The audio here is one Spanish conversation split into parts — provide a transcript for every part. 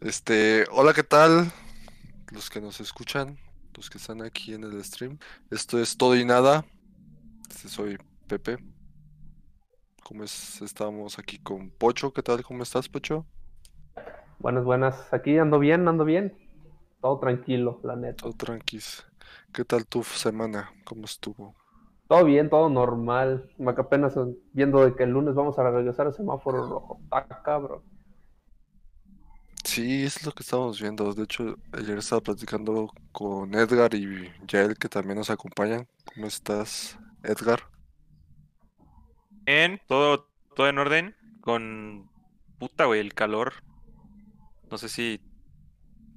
Este, hola, ¿qué tal? Los que nos escuchan, los que están aquí en el stream. Esto es Todo y Nada. Este, soy Pepe. ¿Cómo es? Estamos aquí con Pocho. ¿Qué tal? ¿Cómo estás, Pocho? Buenas, buenas. Aquí ando bien, ando bien. Todo tranquilo, la neta. Todo tranquis. ¿Qué tal tu semana? ¿Cómo estuvo? Todo bien, todo normal. Apenas viendo de que el lunes vamos a regresar al semáforo rojo. Está cabrón. Sí, es lo que estamos viendo. De hecho, ayer estaba platicando con Edgar y Yael, que también nos acompañan. ¿Cómo estás, Edgar? Bien, todo, todo en orden. Con puta, güey, el calor. No sé si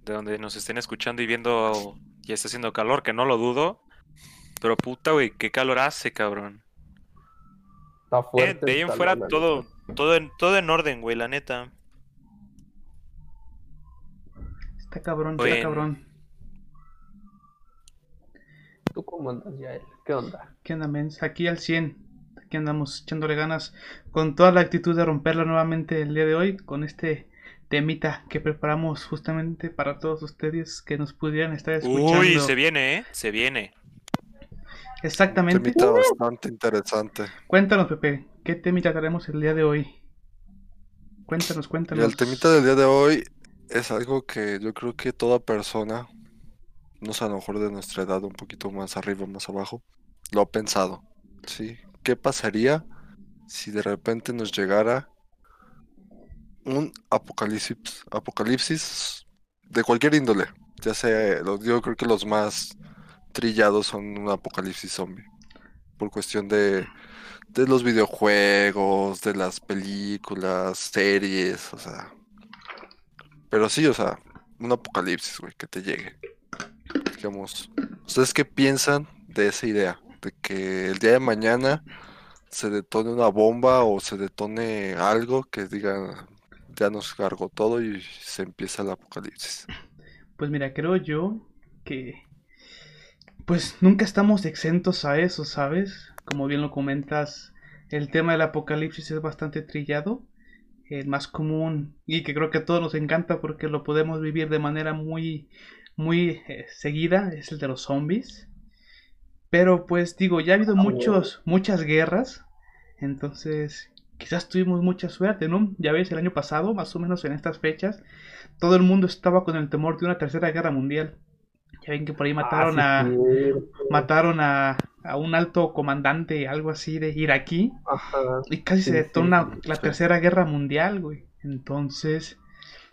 de donde nos estén escuchando y viendo ya está haciendo calor, que no lo dudo. Pero puta, güey, qué calor hace, cabrón. Está Eh, fuerte. de ahí en calor, fuera la todo, todo, en, todo en orden, güey, la neta. Está cabrón, Bueno. está cabrón. ¿Tú cómo andas, Yael? ¿Qué onda? ¿Qué onda, mens? Aquí al 100. Aquí andamos echándole ganas con toda la actitud de romperla nuevamente el día de hoy con este temita que preparamos justamente para todos ustedes que nos pudieran estar escuchando. Uy, se viene, ¿eh? Se viene. Exactamente. Temita bastante interesante. Cuéntanos, Pepe, ¿qué temita traemos el día de hoy? Cuéntanos, Y cuéntanos. el temita del día de hoy es algo que yo creo que toda persona, no sé, a lo mejor de nuestra edad, un poquito más arriba, más abajo, lo ha pensado. ¿Sí? ¿Qué pasaría si de repente nos llegara un apocalipsis, apocalipsis de cualquier índole? Ya sea, yo creo que los más trillados son un apocalipsis zombie. Por cuestión de, de los videojuegos, de las películas, series, o sea. Pero sí, o sea, un apocalipsis, güey, que te llegue. Digamos, ¿ustedes qué piensan de esa idea? De que el día de mañana se detone una bomba o se detone algo que diga, ya nos cargó todo y se empieza el apocalipsis. Pues mira, creo yo que pues nunca estamos exentos a eso, ¿sabes? Como bien lo comentas, el tema del apocalipsis es bastante trillado, el más común y que creo que a todos nos encanta porque lo podemos vivir de manera muy muy eh, seguida es el de los zombies. Pero pues digo, ya ha habido muchos muchas guerras, entonces quizás tuvimos mucha suerte, ¿no? Ya ves, el año pasado, más o menos en estas fechas, todo el mundo estaba con el temor de una tercera guerra mundial. Ya ven que por ahí mataron Ah, a sí, cierto. mataron a, a un alto comandante, algo así de iraquí, Ajá. y casi Sí, se detona sí, la sí. tercera guerra mundial, güey. Entonces,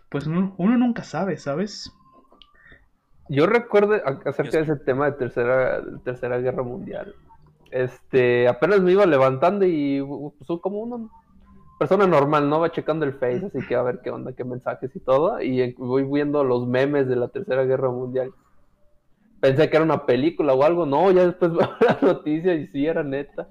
pues uno, uno nunca sabe, ¿sabes? Yo recuerdo a- acerca de ese tema de tercera, tercera guerra mundial. Este, apenas me iba levantando y pues, soy como una persona normal, ¿no? Va checando el Face, así que a ver qué onda, qué mensajes y todo. Y voy viendo los memes de la tercera guerra mundial. Pensé que era una película o algo, no, ya después veo la noticia y sí, era neta.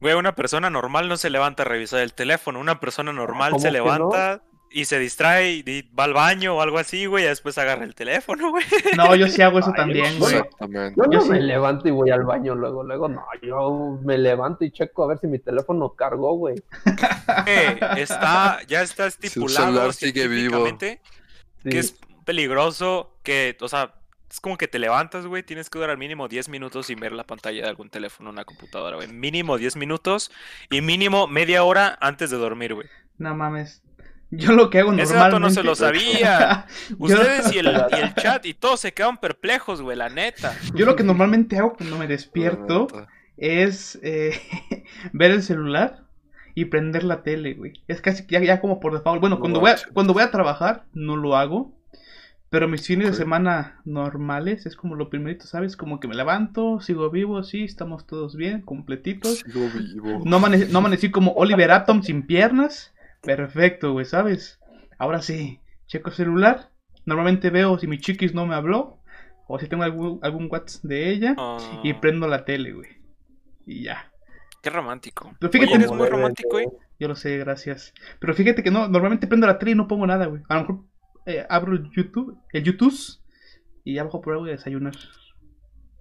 Güey, una persona normal no se levanta a revisar el teléfono. Una persona normal ¿Cómo se no? levanta y se distrae y va al baño o algo así, güey, y después agarra el teléfono, güey. No, yo sí hago eso Ay, también, güey. Exactamente. Yo no Yo sí. me levanto y voy al baño luego, luego, no, yo me levanto y checo a ver si mi teléfono cargó, güey. Eh, está, ya está estipulado celular sigue vivo. Sí. que es peligroso que, o sea, es como que te levantas, güey, tienes que durar mínimo 10 minutos sin ver la pantalla de algún teléfono o una computadora, güey. Mínimo 10 minutos y mínimo media hora antes de dormir, güey. No mames. Yo lo que hago Ese normalmente... dato no se lo sabía. Yo- Ustedes y el, y el chat y todos se quedan perplejos, güey, la neta. Yo lo que normalmente hago cuando me despierto es eh, ver el celular y prender la tele, güey. Es casi ya, ya como por default. Bueno, No cuando voy, a, manches. cuando voy a trabajar no lo hago. Pero mis fines de semana normales es como lo primerito, ¿sabes? Como que me levanto, sigo vivo, sí, estamos todos bien, completitos. Sigo vivo. No, amane- no amanecí como Oliver Atom sin piernas. Perfecto, güey, ¿sabes? Ahora sí, checo celular. Normalmente veo si mi chiquis no me habló. O si tengo algún, algún WhatsApp de ella. Ah, Y prendo la tele, güey. Y ya. Qué romántico. Pero fíjate- Oye, eres muy romántico, güey. Yo lo sé, gracias. Pero fíjate que no, normalmente prendo la tele y no pongo nada, güey. A lo mejor eh, abro el YouTube, el YouTube, y abajo por algo de desayunar.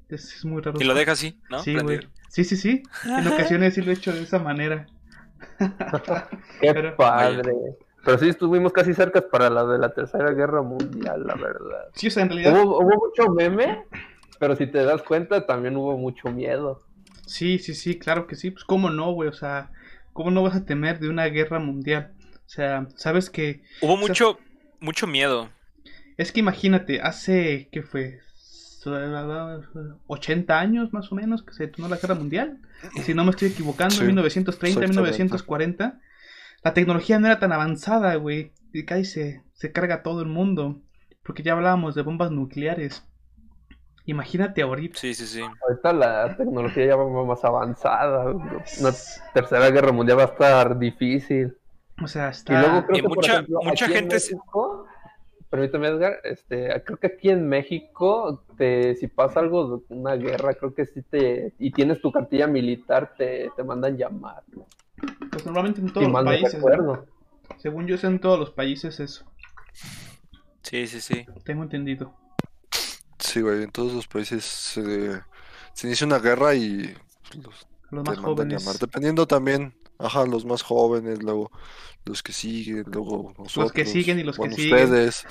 Es, es muy raro. Y lo deja así, ¿no? Sí, güey. Sí, sí, sí. En ocasiones sí lo he hecho de esa manera. Qué Pero- padre. Pero sí estuvimos casi cerca para la de la Tercera Guerra Mundial, la verdad. Sí, o sea, en realidad. Hubo, hubo mucho meme, pero si te das cuenta, también hubo mucho miedo. Sí, sí, sí, claro que sí. Pues, ¿cómo no, güey? O sea, ¿cómo no vas a temer de una guerra mundial? O sea, sabes que. Hubo mucho, mucho miedo. Es que imagínate, hace. ¿Qué fue? 80 años más o menos que se detonó la guerra mundial. Si no me estoy equivocando, Sí, en 1930, exactamente. 1940. La tecnología no era tan avanzada, güey. Y cae se, se carga todo el mundo. Porque ya hablábamos de bombas nucleares. Imagínate ahorita. Sí, sí, sí. Ahorita la tecnología ya va más avanzada. Una tercera guerra mundial va a estar difícil. O sea, Y está. luego creo Y que, por mucha- ejemplo, mucha aquí en gente se- México, permíteme Edgar, este, creo que aquí en México, te, si pasa algo, de una guerra, creo que sí te, y tienes tu cartilla militar, te, te mandan llamar. Pues normalmente en todos los países. Según yo sé, en todos los países eso. Sí, sí, sí. Tengo entendido. Sí, güey, en todos los países se, se inicia una guerra y los Los te más mandan jóvenes. llamar. Dependiendo también, ajá, los más jóvenes, luego los que siguen, luego nosotros. siguen y los que siguen. ustedes,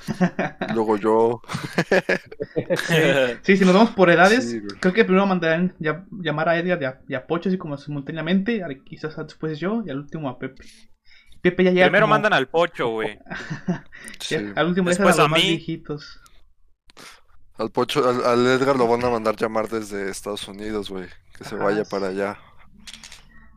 luego yo. Sí, si nos vamos por edades, Sí, creo que primero mandarán ya- llamar a Edgar y a, y a Pocho así como simultáneamente, quizás después yo y al último a Pepe. Pepe ya llega Primero como- mandan al pocho, güey. Sí. al último dejan Después a los más mí. viejitos. Al Pocho, al, al Edgar lo van a mandar llamar desde Estados Unidos, güey. Que se Ajá, vaya sí. para allá.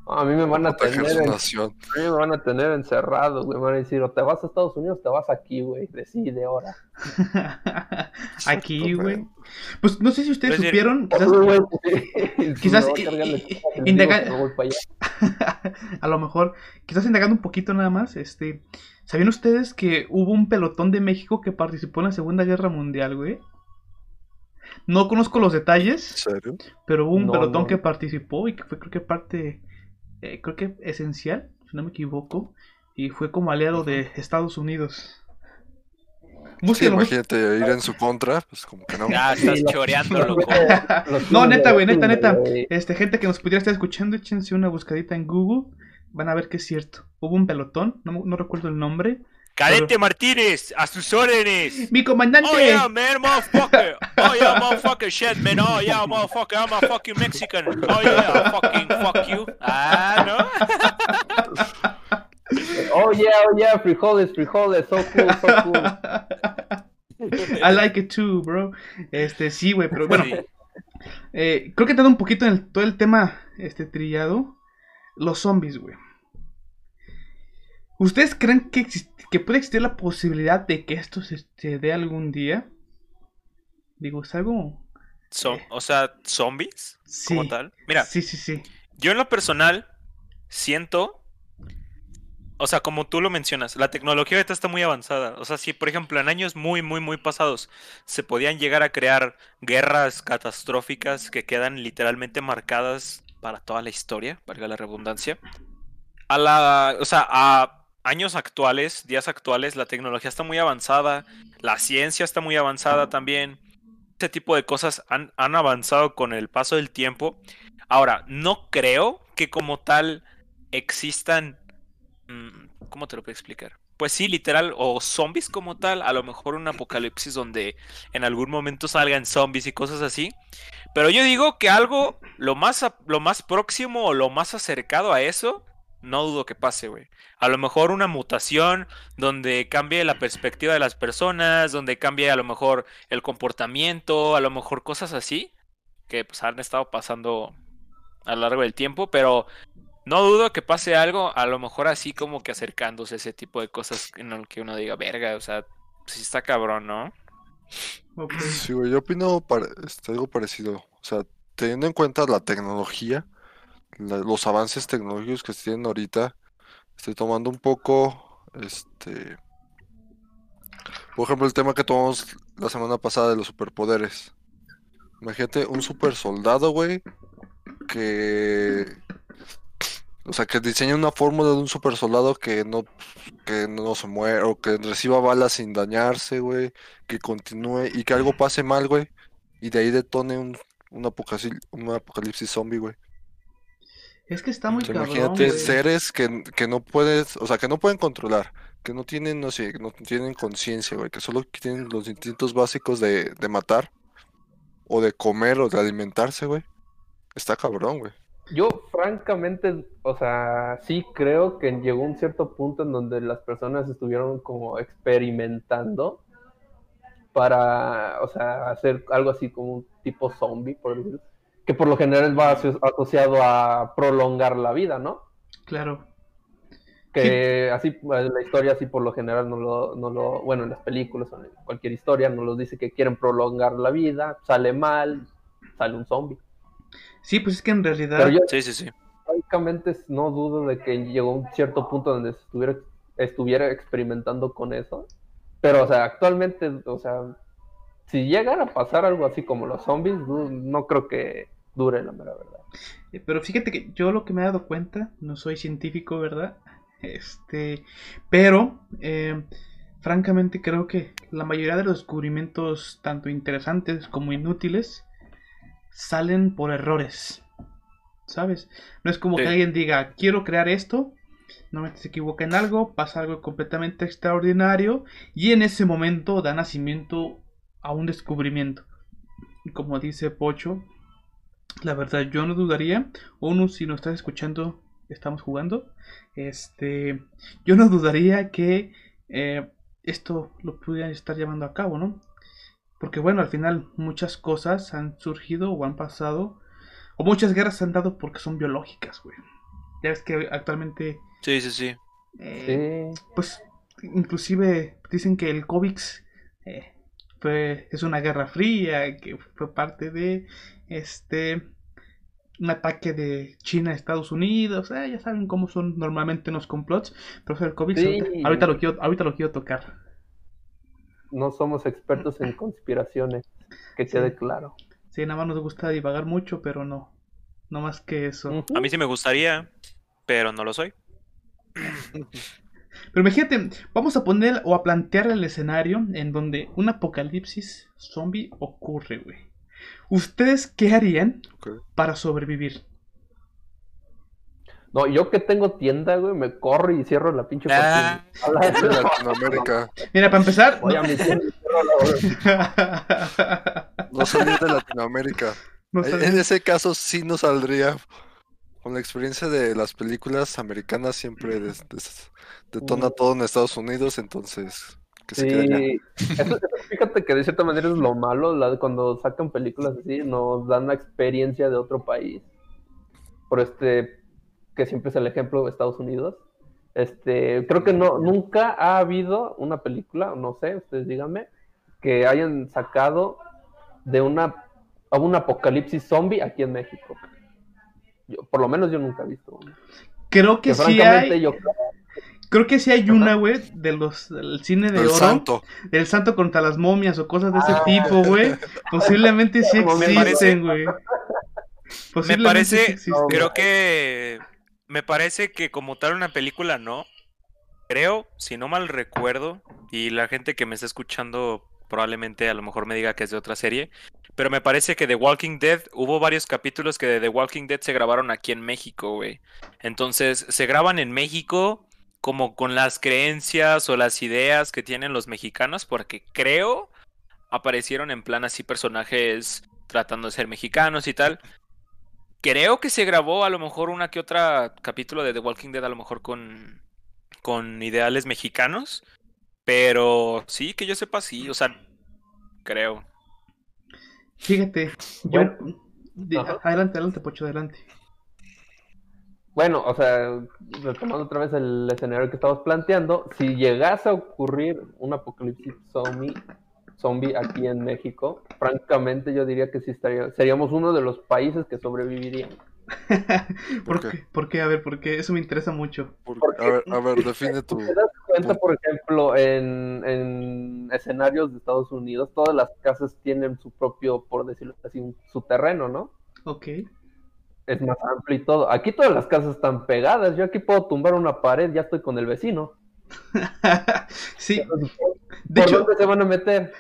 A mí me van a tener, en- a mí me van a tener encerrado, güey. Me van a decir, o te vas a Estados Unidos o te vas aquí, güey. Decide ahora. Aquí, güey. Pues no sé si ustedes supieron, quizás, Güey, quizás a lo mejor, quizás indagando un poquito nada más, este, ¿sabían ustedes que hubo un pelotón de México que participó en la Segunda Guerra Mundial, güey? No conozco los ¿En detalles, serio? pero hubo un No, pelotón no. que participó y que fue creo que parte, eh, creo que esencial, si no me equivoco, y fue como aliado de Estados Unidos. Sí, imagínate ir en su contra, pues como que no. Ya estás choreando, loco. No, neta, güey, neta, neta. Este, gente que nos pudiera estar escuchando, échense una buscadita en Google. Van a ver que es cierto. Hubo un pelotón, no, no recuerdo el nombre. Cadete Martínez, a sus órdenes. ¡Mi comandante! Oh yeah, man, motherfucker. Oh yeah, motherfucker, shit, man. Oh yeah, motherfucker, I'm a fucking Mexican. Oh yeah, fucking fuck you. Ah, ¿no? Oh yeah, oh yeah, frijoles, frijoles, so cool, so cool. I like it too, bro. Este, sí, güey, pero bueno. Sí. eh, creo que entrando un poquito en el- todo el tema este, trillado. Los zombies, güey. ¿Ustedes creen que, que puede existir la posibilidad de que esto se, se dé algún día? Digo, es algo... Son- o sea, zombies Sí. como tal. Mira, Sí, sí, sí. yo en lo personal siento, o sea, como tú lo mencionas, la tecnología ahorita está muy avanzada. O sea, si por ejemplo en años muy, muy, muy pasados se podían llegar a crear guerras catastróficas que quedan literalmente marcadas para toda la historia, valga la redundancia. A la, o sea, a años actuales, días actuales, la tecnología está muy avanzada, la ciencia está muy avanzada también. Ese tipo de cosas han, han avanzado con el paso del tiempo. Ahora, no creo que como tal existan... mm, ¿Cómo te lo puedo explicar? Pues sí, literal, o zombies como tal, a lo mejor un apocalipsis donde en algún momento salgan zombies y cosas así. Pero yo digo que algo lo más, lo más próximo o lo más acercado a eso, no dudo que pase, güey. A lo mejor una mutación donde cambie la perspectiva de las personas, donde cambie a lo mejor el comportamiento, a lo mejor cosas así, que pues han estado pasando a lo largo del tiempo, pero no dudo que pase algo, a lo mejor así como que acercándose a ese tipo de cosas en el que uno diga, verga, o sea, sí está cabrón, ¿no? Sí, güey, yo opino pare- este, algo parecido. O sea, teniendo en cuenta la tecnología, los avances tecnológicos que se tienen ahorita, estoy tomando un poco, este, por ejemplo, el tema que tomamos la semana pasada de los superpoderes. Imagínate un super soldado, güey, que, o sea, que diseña una fórmula de un super soldado que no, que no se muere, o que reciba balas sin dañarse, güey que continúe y que algo pase mal, güey. Y de ahí detone un, un, apocalipsis, un apocalipsis zombie, güey. Es que está muy sea, cabrón, imagínate güey. seres que, que no puedes, o sea, que no pueden controlar, que no tienen, no sé, que no tienen conciencia, güey, que solo tienen los instintos básicos de, de matar, o de comer, o de alimentarse, güey. Está cabrón, güey. Yo, francamente, o sea, sí creo que llegó un cierto punto en donde las personas estuvieron como experimentando para, o sea, hacer algo así como un tipo zombie, por decirlo, que por lo general va aso- asociado a prolongar la vida, ¿no? Claro. Que así, eh, la historia así por lo general no lo, no lo, bueno, en las películas o en cualquier historia nos los dice que quieren prolongar la vida, sale mal, sale un zombie. Sí, pues es que en realidad. Pero yo Sí, sí, sí. francamente no dudo de que llegó un cierto punto donde se estuviera, estuviera experimentando con eso. Pero, o sea, actualmente, o sea, si llegara a pasar algo así como los zombies, no creo que dure la mera verdad. Eh, Pero fíjate que yo lo que me he dado cuenta, no soy científico, ¿verdad? Este, pero eh, francamente creo que la mayoría de los descubrimientos, tanto interesantes como inútiles, salen por errores. ¿Sabes? No es como Sí. que alguien diga, quiero crear esto, normalmente se equivoca en algo, pasa algo completamente extraordinario y en ese momento da nacimiento a un descubrimiento. Y Como dice Pocho, la verdad yo no dudaría, uno si nos estás escuchando, estamos jugando, este, yo no dudaría que eh, esto lo pudieran estar llevando a cabo, ¿no? Porque bueno, al final muchas cosas han surgido o han pasado, o muchas guerras se han dado porque son biológicas, güey. Ya ves que actualmente, Sí, sí, sí. eh, Sí. pues, inclusive dicen que el COVID eh, fue, es una guerra fría, que fue parte de este un ataque de China a Estados Unidos, eh, ya saben cómo son normalmente los complots, pero del COVID Sí. ahorita, ahorita lo quiero, ahorita lo quiero tocar. No somos expertos en conspiraciones, que quede claro. Sí, nada más nos gusta divagar mucho, pero no, no más que eso. A mí sí me gustaría, pero no lo soy. Pero imagínate, vamos a poner o a plantear el escenario en donde un apocalipsis zombie ocurre, güey. ¿Ustedes qué harían para sobrevivir? No, yo que tengo tienda, güey, me corro y cierro la pinche Ah. cortina. De Latinoamérica. Mira, para empezar, Voy a mi tienda y cierro la- No salir de Latinoamérica. no En ese caso sí no saldría. Con la experiencia de las películas americanas siempre des- des- detona todo en Estados Unidos, entonces que se quede allá. Sí, eso- fíjate que de cierta manera es lo malo, la- cuando sacan películas así, nos dan la experiencia de otro país. Por este, que siempre es el ejemplo de Estados Unidos. Este, creo que no, nunca ha habido una película, no sé, ustedes díganme, que hayan sacado de una, a un apocalipsis zombie aquí en México. Yo, por lo menos yo nunca he visto una. Creo que Que sí francamente hay, yo creo que sí hay una, güey, de los del cine de El oro, santo. del santo contra las momias o cosas de ese Ah. tipo, güey. Posiblemente sí existen, güey. Me Posiblemente parece, sí existen. creo que me parece que como tal una película no. Creo, si no mal recuerdo, y la gente que me está escuchando probablemente a lo mejor me diga que es de otra serie, pero me parece que The Walking Dead hubo varios capítulos que de The Walking Dead se grabaron aquí en México, güey. Entonces, se graban en México como con las creencias o las ideas que tienen los mexicanos, porque creo aparecieron en plan así personajes tratando de ser mexicanos y tal. Creo que se grabó a lo mejor una que otra capítulo de The Walking Dead, a lo mejor con, con ideales mexicanos. Pero sí, que yo sepa, sí, o sea, creo. Fíjate, yo... Bueno. de- Ajá. adelante, adelante, Pocho, adelante. Bueno, o sea, retomando otra vez el escenario que estamos planteando, si llegase a ocurrir un apocalipsis zombie, zombie aquí en México, francamente yo diría que sí estaría, seríamos uno de los países que sobrevivirían. ¿Por, ¿Por qué? ¿Por qué? A ver, porque eso me interesa mucho. Porque- Porque- a ver, a ver, define tu. ¿Te das cuenta, por ejemplo, en, en escenarios de Estados Unidos, todas las casas tienen su propio, por decirlo así, su terreno, ¿no? Ok. Es más amplio y todo. Aquí todas las casas están pegadas. Yo aquí puedo tumbar una pared, ya estoy con el vecino. sí, de ¿Por hecho, dónde se van a meter?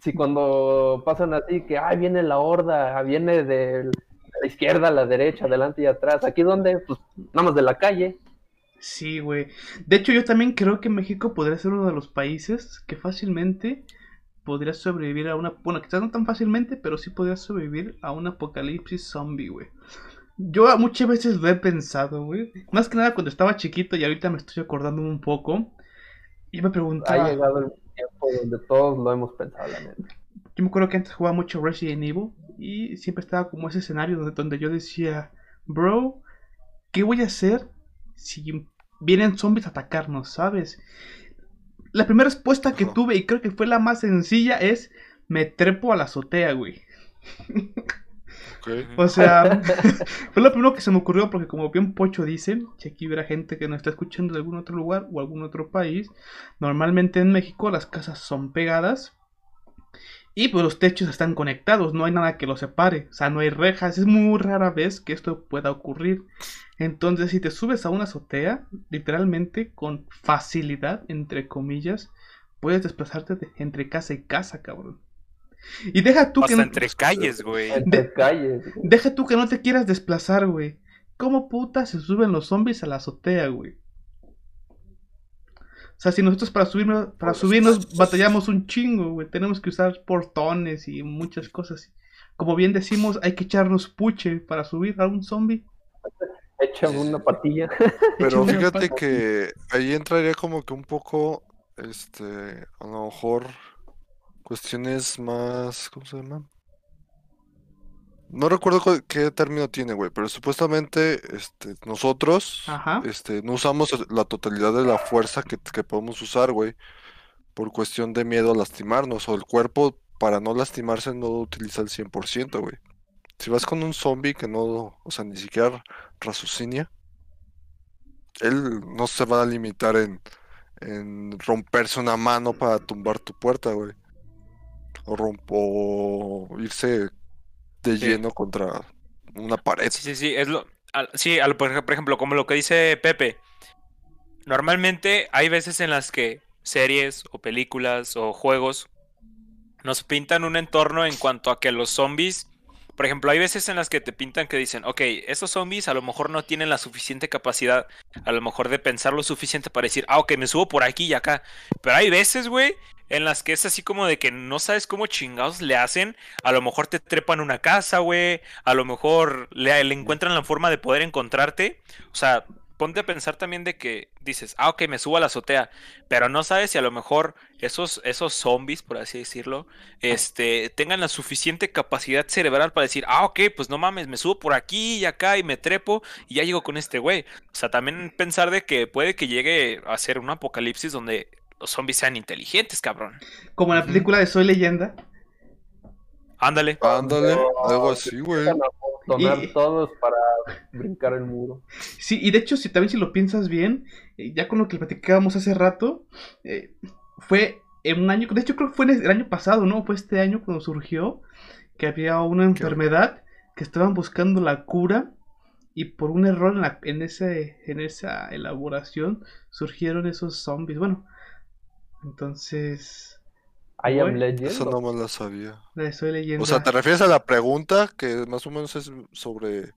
Si cuando pasan así, que ay, viene la horda, viene de la izquierda a la derecha, adelante y atrás. ¿Aquí dónde? Pues nada más de la calle. Sí, güey. De hecho, yo también creo que México podría ser uno de los países que fácilmente podría sobrevivir a una... Bueno, quizás no tan fácilmente, pero sí podría sobrevivir a un apocalipsis zombie, güey. Yo muchas veces lo he pensado, güey. Más que nada cuando estaba chiquito y ahorita me estoy acordando un poco. Y me Ha preguntaba... llegado el tiempo donde todos lo hemos pensado, la neta. Yo me acuerdo que antes jugaba mucho Resident Evil y siempre estaba como ese escenario donde, donde yo decía, bro, ¿qué voy a hacer si vienen zombies a atacarnos, sabes? La primera respuesta que tuve, y creo que fue la más sencilla, es me trepo a la azotea, güey. O sea, fue lo primero que se me ocurrió porque como bien Pocho dice, si aquí hubiera gente que nos está escuchando de algún otro lugar o algún otro país, normalmente en México las casas son pegadas y pues los techos están conectados, no hay nada que los separe, o sea, no hay rejas, es muy rara vez que esto pueda ocurrir. Entonces, si te subes a una azotea, literalmente con facilidad, entre comillas, puedes desplazarte de- entre casa y casa, cabrón. Y deja tú que Hasta no- entre calles, güey. Entre calles. güey. Deja tú que no te quieras desplazar, güey. ¿Cómo puta se suben los zombies a la azotea, güey? O sea, si nosotros para subirnos, para subirnos batallamos un chingo, güey. Tenemos que usar portones y muchas cosas. Como bien decimos, hay que echarnos puche para subir a un zombie. Échame una patilla. Pero fíjate que ahí entraría como que un poco, este, a lo mejor cuestiones más, ¿cómo se llama? No recuerdo cu- qué término tiene, güey, pero supuestamente, este, nosotros, Ajá. este, no usamos la totalidad de la fuerza que, que podemos usar, güey, por cuestión de miedo a lastimarnos, o el cuerpo para no lastimarse no utiliza el 100%, güey. Si vas con un zombie que no, o sea, ni siquiera raciocinia, él no se va a limitar en, en romperse una mano para tumbar tu puerta, güey. O, romp- o irse de Sí. lleno contra una pared. Sí, sí, sí, es lo... al- sí, al- por ejemplo, como lo que dice Pepe. Normalmente hay veces en las que series o películas o juegos nos pintan un entorno en cuanto a que los zombies... Por ejemplo, hay veces en las que te pintan que dicen, ok, estos zombies a lo mejor no tienen la suficiente capacidad, a lo mejor de pensar lo suficiente para decir, ah, ok, me subo por aquí y acá. Pero hay veces, güey, en las que es así como de que no sabes cómo chingados le hacen. A lo mejor te trepan una casa, güey. A lo mejor le, le encuentran la forma de poder encontrarte. O sea, ponte a pensar también de que dices, ah, ok, me subo a la azotea. Pero no sabes si a lo mejor esos, esos zombies, por así decirlo, este, tengan la suficiente capacidad cerebral para decir, ah, ok, pues no mames, me subo por aquí y acá y me trepo y ya llego con este güey. O sea, también pensar de que puede que llegue a ser un apocalipsis donde los zombies sean inteligentes, cabrón. Como en la película de Soy Leyenda. Ándale. Ándale, No, algo así, güey. Y- todos para brincar el muro. Sí, y de hecho, si también si lo piensas bien, eh, ya con lo que platicábamos hace rato, eh, fue en un año, de hecho creo que fue en el año pasado, ¿no? Fue este año cuando surgió que había una enfermedad que estaban buscando la cura y por un error en, la- en, ese, en esa elaboración surgieron esos zombies. Bueno, entonces, I am Legend. Eso no me la sabía. la Soy Leyenda. O sea, ¿te refieres a la pregunta que más o menos es sobre,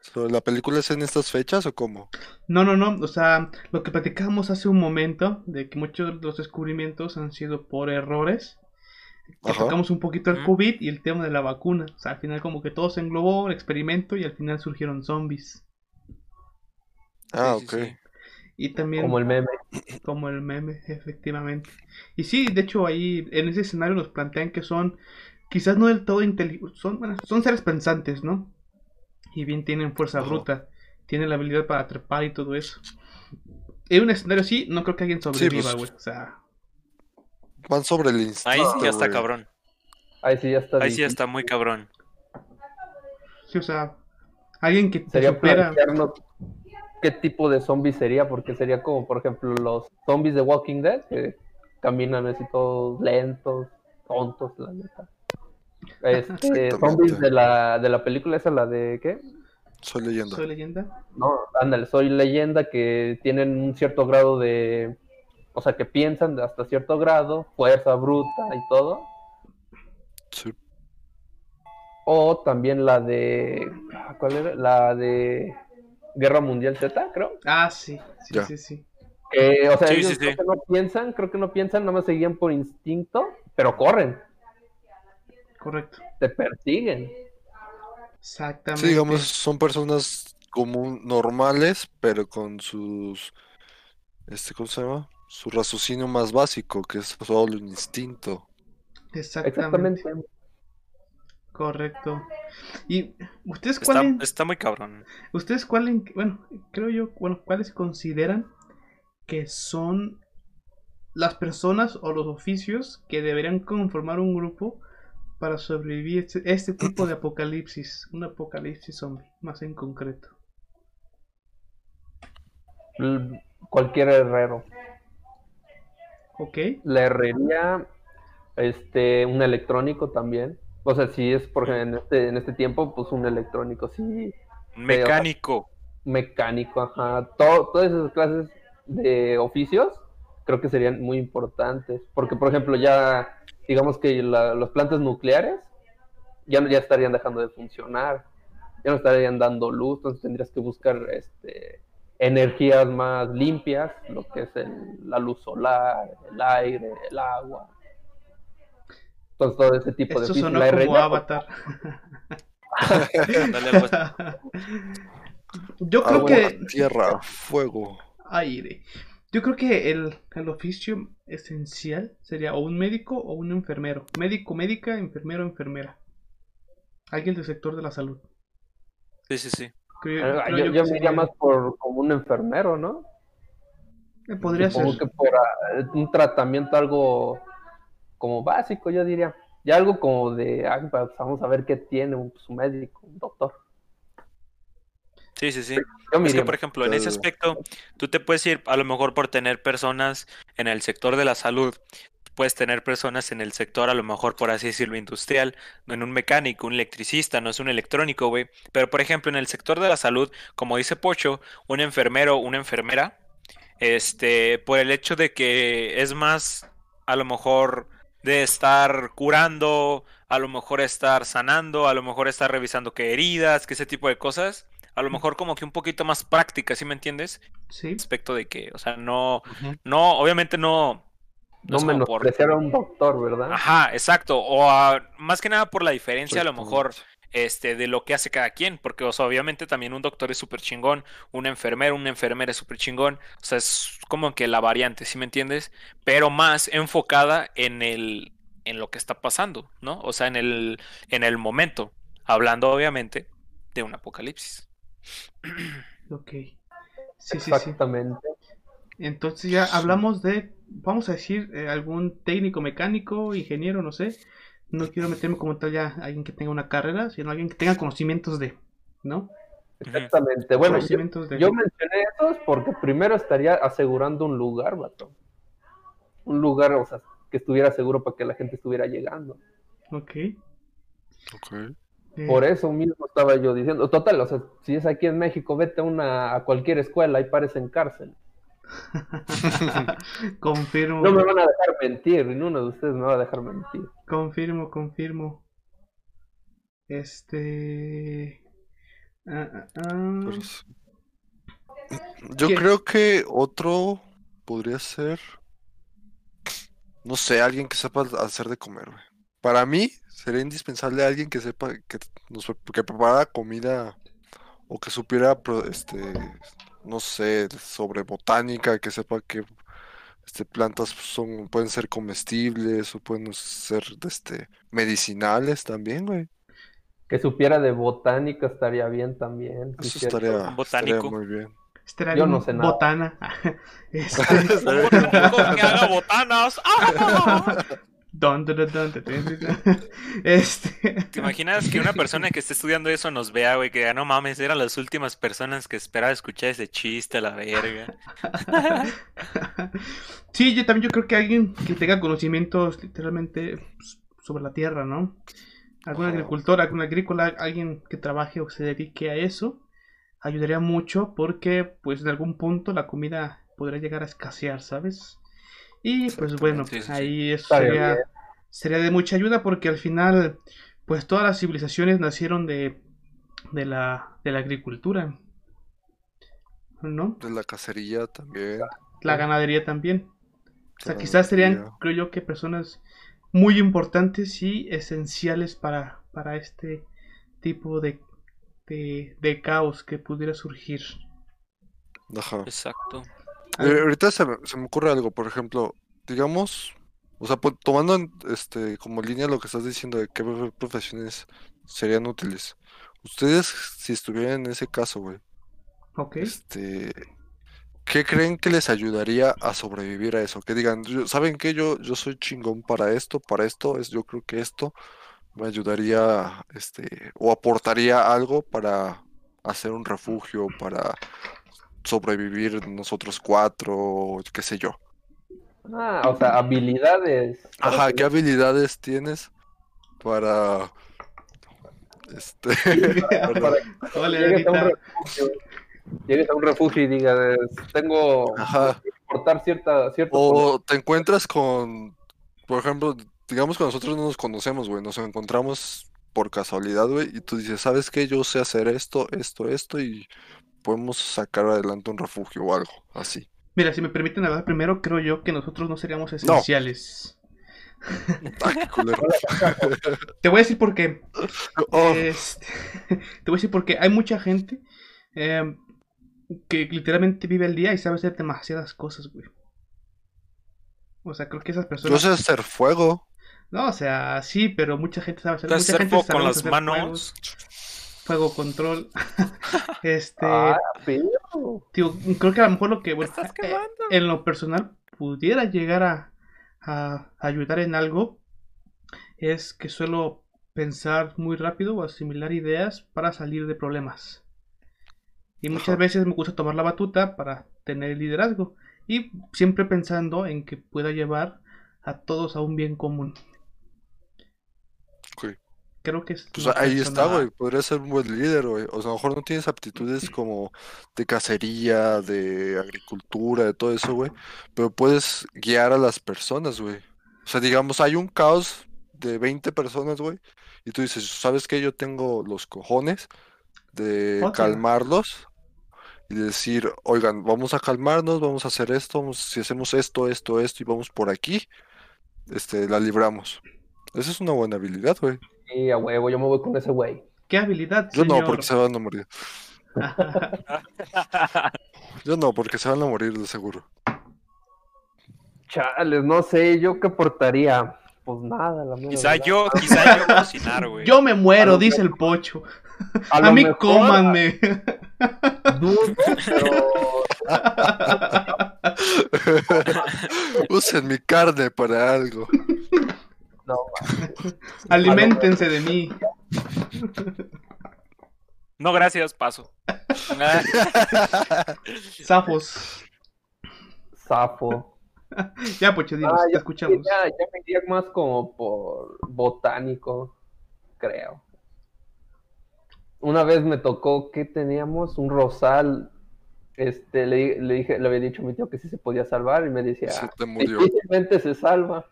sobre la película es en estas fechas o cómo? No, no, no. O sea, lo que platicábamos hace un momento, de que muchos de los descubrimientos han sido por errores. Que tocamos un poquito el. COVID y el tema de la vacuna. O sea, al final como que todo se englobó, el experimento, y al final surgieron zombies. Ah, Sí, ok. sí, sí. Y también Como el meme. como el meme, efectivamente. Y sí, de hecho ahí en ese escenario nos plantean que son quizás no del todo inteligentes, son, bueno, son seres pensantes, ¿no? Y bien tienen fuerza bruta, tienen la habilidad para trepar y todo eso. En un escenario así, no creo que alguien sobreviva, pues, güey. O sea, Van sobre el instinto. Ahí sí ya está cabrón. Ahí sí ya está. Ahí sí ya está muy cabrón. sí, o sea, alguien que te Sería supera. plantearnos qué tipo de zombie sería, porque sería como, por ejemplo, los zombies de Walking Dead, que caminan así todos lentos, tontos, la neta. Este, zombies de la, de la película esa, la de ¿qué? Soy leyenda. Soy leyenda. No, ándale, soy leyenda que tienen un cierto grado de, o sea, que piensan hasta cierto grado, fuerza bruta y todo. Sí. O también la de, ¿cuál era? La de Guerra Mundial Z, creo. Ah, sí, sí, Ya. sí, sí. O sea, Sí, ellos sí, creo sí. que no piensan, creo que no piensan, nada más seguían por instinto, pero corren, Correcto. te persiguen. Exactamente. Sí, digamos, son personas como normales, pero con sus, este, ¿cómo se llama? Su raciocinio más básico, que es solo un instinto. Exactamente. Exactamente. Correcto. ¿Y ustedes Está, cuáles, está muy cabrón. ustedes cuáles, bueno, creo yo, bueno, cuáles consideran que son las personas o los oficios que deberían conformar un grupo para sobrevivir este, este tipo de apocalipsis, un apocalipsis zombie, más en concreto? L- Cualquier herrero. ¿Ok? La herrería, este, un electrónico también. O sea, si es, por ejemplo, en este, en este tiempo, pues un electrónico, sí, mecánico. mecánico, ajá. Todo, todas esas clases de oficios creo que serían muy importantes. Porque, por ejemplo, ya, digamos que la- las plantas nucleares ya, ya estarían dejando de funcionar, ya no estarían dando luz, entonces tendrías que buscar este, energías más limpias, lo que es el- la luz solar, el aire, el agua. Entonces, todo ese tipo de Esto oficios. sonó La como herrería, Avatar. Pues. Yo creo Agua, que tierra, fuego. aire. Yo creo que el, el oficio esencial sería o un médico o un enfermero. Médico, médica, enfermero, enfermera. Alguien del sector de la salud. Sí, sí, sí. Creo- creo yo, yo yo me sería- más por como un enfermero, ¿no? eh, Podría ser. Supongo que por ah, un tratamiento algo como básico, yo diría. Ya algo como de, ah, pues, vamos a ver qué tiene un, su médico, un doctor. Sí, sí, sí. Yo me Es que, por ejemplo, en ese aspecto, tú te puedes ir a lo mejor por tener personas en el sector de la salud, puedes tener personas en el sector, a lo mejor por así decirlo, industrial, no en un mecánico, un electricista, no es un electrónico, güey. Pero, por ejemplo, en el sector de la salud, como dice Pocho, un enfermero, una enfermera, este, por el hecho de que es más, a lo mejor, de estar curando, a lo mejor estar sanando, a lo mejor estar revisando que heridas, que ese tipo de cosas a lo mejor como que un poquito más práctica, ¿sí me entiendes? Sí. Respecto de que, o sea, no, no, obviamente no. No por- menospreciar a un doctor, ¿verdad? Ajá, exacto. O a- más que nada por la diferencia, a lo mejor, Exactamente. Este, de lo que hace cada quien. Porque, o sea, obviamente también un doctor es súper chingón, un enfermero, una enfermera es súper chingón. O sea, es como que la variante, ¿sí me entiendes? Pero más enfocada en el, en lo que está pasando, ¿no? O sea, en el, en el momento. Hablando, obviamente, de un apocalipsis. Ok. Sí, sí, sí. Exactamente. Entonces ya hablamos de, vamos a decir, eh, algún técnico mecánico, ingeniero, no sé. No quiero meterme como tal ya alguien que tenga una carrera, sino alguien que tenga conocimientos de, ¿no? Exactamente. Bueno, yo, conocimientos de. yo mencioné esos porque primero estaría asegurando un lugar, vato. Un lugar, o sea, que estuviera seguro para que la gente estuviera llegando. Ok. Ok. Eh, Por eso mismo estaba yo diciendo, total, o sea, si es aquí en México, vete a una a cualquier escuela y pares en cárcel. confirmo, No me van a dejar mentir, ninguno de ustedes me va a dejar mentir. confirmo, confirmo. Este. ah, ah, ah. Sí. Yo ¿Qué? creo que otro podría ser, no sé, alguien que sepa hacer de comer, güey. Para mí sería indispensable alguien que sepa que nos que preparara comida o que supiera, este, no sé, sobre botánica, que sepa que este, plantas son, pueden ser comestibles o pueden ser, este, medicinales también, güey. Que supiera de botánica estaría bien también. Eso estaría, estaría botánico. muy bien. Este Yo no sé nada. botana. Este, Un botánico que haga botanas. ¡Ah! Dun, dun, dun. Este. ¿Te imaginas que una persona que esté estudiando eso nos vea, güey? Que diga, no mames, eran las últimas personas que esperaba escuchar ese chiste, a la verga. Sí, yo también yo creo que alguien que tenga conocimientos literalmente pues, sobre la tierra, ¿no? Algún agricultor, algún agrícola, alguien que trabaje o se dedique a eso, ayudaría mucho porque pues en algún punto la comida podría llegar a escasear, ¿sabes? Y pues bueno, Sí, sí, sí. ahí eso sería, sería de mucha ayuda porque al final pues todas las civilizaciones nacieron de, de, la, de la agricultura. ¿no? De la cacería también. La ganadería también. O sea, quizás serían, creo yo, que personas muy importantes y esenciales para, para este tipo de, de, de caos que pudiera surgir. Ajá. Exacto. Eh, ahorita se me, se me ocurre algo, por ejemplo, digamos, o sea, pues, tomando este como línea lo que estás diciendo de qué pro- profesiones serían útiles. Ustedes, si estuvieran en ese caso, güey, este, ¿qué creen que les ayudaría a sobrevivir a eso? Que digan, "Yo- ¿saben qué? Yo, yo soy chingón para esto, para esto, es, yo creo que esto me ayudaría, este, o aportaría algo para hacer un refugio, para sobrevivir nosotros cuatro, qué sé yo. Ah, o sea, habilidades. Ajá, ¿qué habilidades tienes para este para llegues a un refugio, llegues a un refugio y digas, tengo Ajá. que aportar cierta, cierto o te encuentras con por ejemplo, digamos que nosotros no nos conocemos, güey, nos encontramos por casualidad, güey, y tú dices, ¿sabes qué? Yo sé hacer esto, esto, esto y podemos sacar adelante un refugio o algo así. Mira, si me permiten hablar primero, creo yo que nosotros no seríamos esenciales. Ay, qué. Te voy a decir por qué. Oh, Este, te voy a decir porque hay mucha gente eh, que literalmente vive el día y sabe hacer demasiadas cosas, güey. O sea, creo que esas yo personas. sé hacer fuego. No, o sea, sí, pero mucha gente sabe hacer. ¿Sabes Mucha hacer gente fuego con las hacer manos? fuegos, fuego control. este. Ah. Tío, creo que a lo mejor lo que, bueno, estás eh, en lo personal pudiera llegar a, a ayudar en algo es que suelo pensar muy rápido o asimilar ideas para salir de problemas. Y muchas Ajá. veces me gusta tomar la batuta para tener el liderazgo y siempre pensando en que pueda llevar a todos a un bien común. Creo que es Pues ahí está, güey. Podría ser un buen líder, güey. O sea, a lo mejor no tienes aptitudes como de cacería, de agricultura, de todo eso, güey. Pero puedes guiar a las personas, güey. O sea, digamos, hay un caos de 20 personas, güey. Y tú dices, ¿sabes qué? Yo tengo los cojones de Otra. calmarlos y decir, oigan, vamos a calmarnos, vamos a hacer esto, vamos, si hacemos esto, esto, esto y vamos por aquí, este, la libramos. Esa es una buena habilidad, güey. Sí, a huevo, yo me voy con ese güey. ¿Qué habilidad, Yo no, porque se van a morir. Yo no, porque se van a morir de seguro. Chales, no sé, yo qué aportaría. Pues nada, la mera Quizá verdad. yo, quizá yo cocinar, güey. Yo me muero, dice el pocho. A, mí mejor, cómanme. dudo, pero Usen mi carne para algo. No, Aliméntense de mí. No, gracias, paso. Zafos. zafo. Ya, Pocho, dinos, Ah, te escuchamos. Ya, ya me iría más como por botánico, creo. Una vez me tocó que teníamos un rosal. Este, le, le dije, le había dicho a mi tío que sí se podía salvar y me decía, Se te murió. difícilmente se salva.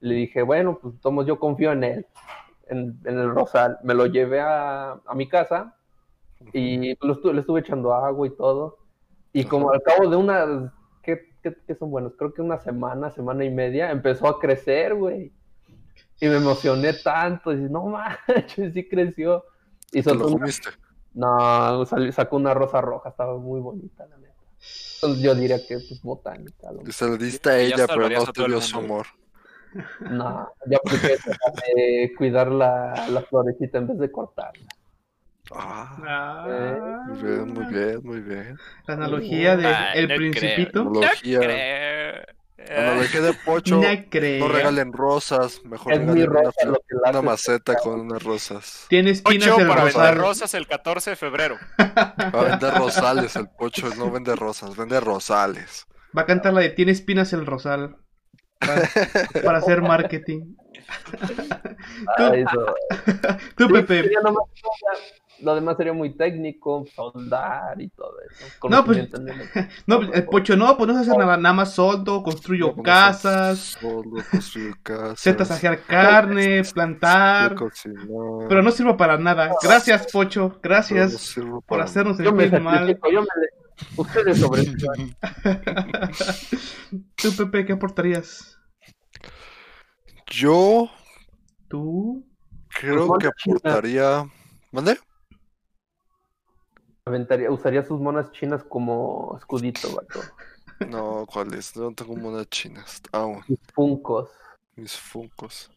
Le dije, bueno, pues tomo, yo confío en él, en, en el rosal. Me lo llevé a, a mi casa y lo estu- le estuve echando agua y todo. Y como al cabo de unas, ¿qué, qué, qué son buenos? Creo que una semana, semana y media, empezó a crecer, güey. Y me emocioné tanto. Y dije, no manches, sí creció. Y Te lo una- no, salió- sacó una rosa roja, estaba muy bonita, la neta. Entonces yo diría que pues botánica. lo- se lo diste a ella, pero no te dio su amor. No, ya prefiero eh, cuidar la, la florecita en vez de cortarla. Ah, Ah, muy bien, muy bien, muy bien. La analogía de El no Principito. creo. Analogía. Creo. Analogía de pocho. No No regalen rosas, mejor Es regalen una, rosa fla- lo que la una hace maceta con unas rosas. Tiene espinas Ocho el para vender rosas el 14 de febrero. Va a vender rosales el pocho, no vende rosas, vende rosales. Va a cantar la de Tiene espinas el rosal. Para, para hacer marketing. Eso. Tú, Sí, Pepe. nomás- lo demás sería muy técnico, soldar y todo eso. No, pues, en el- No, el Pocho no, pues no sé hacer nada. Nada más soldo, construyo No, casas, casas. sé tasajear carne, plantar. Pero no sirvo para nada. Gracias, Pocho. no Gracias por hacernos Yo me sentir mal. sacrifico, yo me, Ustedes sobrevivan. Tú, Pepe, ¿qué aportarías? Yo Tú. creo monas que aportaría. ¿Mande? Aventaría, usaría sus monas chinas como escudito, vato. No, ¿cuáles? No tengo monas chinas. Ah, bueno, Sus funcos. mis funcos.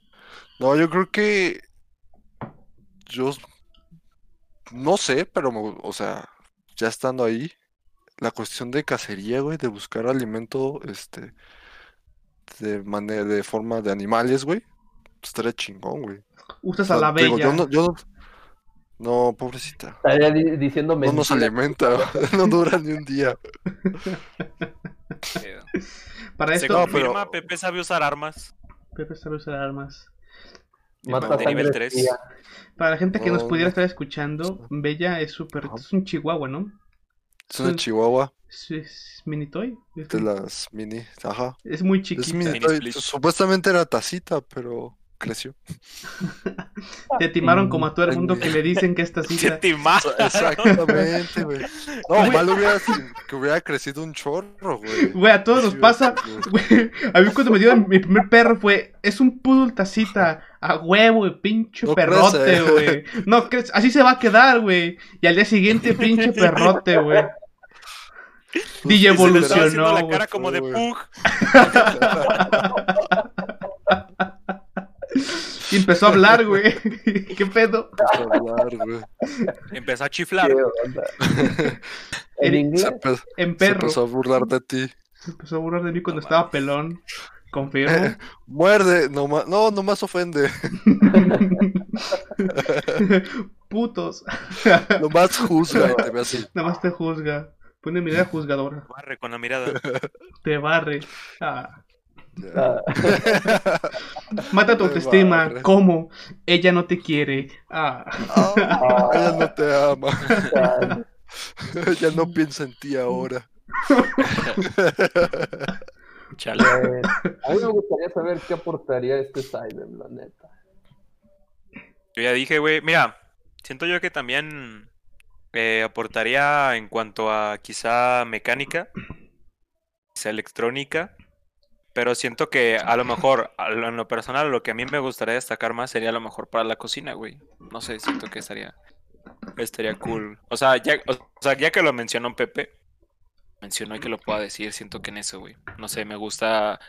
No, yo creo que. Yo. No sé, pero, me- o sea, ya estando ahí, la cuestión de cacería, güey, de buscar alimento, este. De manera, de forma de animales, güey. pues, Estaría chingón, güey. Usas O a la digo, bella. yo no, yo no. No, pobrecita. Estaría di- diciendo No nos alimenta, no dura ni un día. Para Se esto, No, pero- confirma, Pepe sabe usar armas. Pepe sabe usar armas. Mata de nivel sangre tres. fría. Para la gente que nos No, pudiera estar escuchando, Bella es súper. Es un chihuahua, ¿no? Es una chihuahua Es, es mini toy. Es, de las mini. Ajá. es muy Es chiquita. mini Mini toy. Supuestamente era tacita, pero creció. Te timaron como a todo el mundo que le dicen que esta Se cita. timaron. Exactamente, güey. No, mal hubiera que hubiera crecido un chorro, güey. Güey, a todos nos pasa. a mí cuando me dieron mi primer perro fue, es un poodle tacita, a huevo, pinche No perrote, güey. No crece, así se va a quedar, güey. Y al día siguiente, pinche perrote, güey. DJ se estaba evolucionó, haciendo la güey. cara como de güey. pug. Y empezó a hablar, güey. ¿Qué pedo? Empezó a hablar, güey. Empezó a chiflar. En inglés, Se, En se perro. empezó a burlar de ti. Se empezó a burlar de mí cuando No estaba pelón. Confirmo. Muerde, nomás, no, nomás ofende. Putos. Nomás juzga y te ve así. Nada más te juzga. Pone mirada juzgadora. Barre con la mirada. Te barre. Ah. Ah, Mata tu Te autoestima. ¿Cómo? Ella no te quiere. Ah. Ah, ella no te ama. Ella no piensa en ti ahora. Chale. eh, a mí me gustaría saber qué aportaría este Cyber, la neta. Yo ya dije, güey. Mira, siento yo que también eh, aportaría en cuanto a quizá mecánica, quizá electrónica. Pero siento que a lo mejor, en lo personal, lo que a mí me gustaría destacar más sería a lo mejor para la cocina, güey. No sé, siento que estaría, estaría cool. O sea, ya, o sea, ya que lo mencionó Pepe, mencionó y que lo pueda decir, siento que en eso, güey. No sé, me gusta, a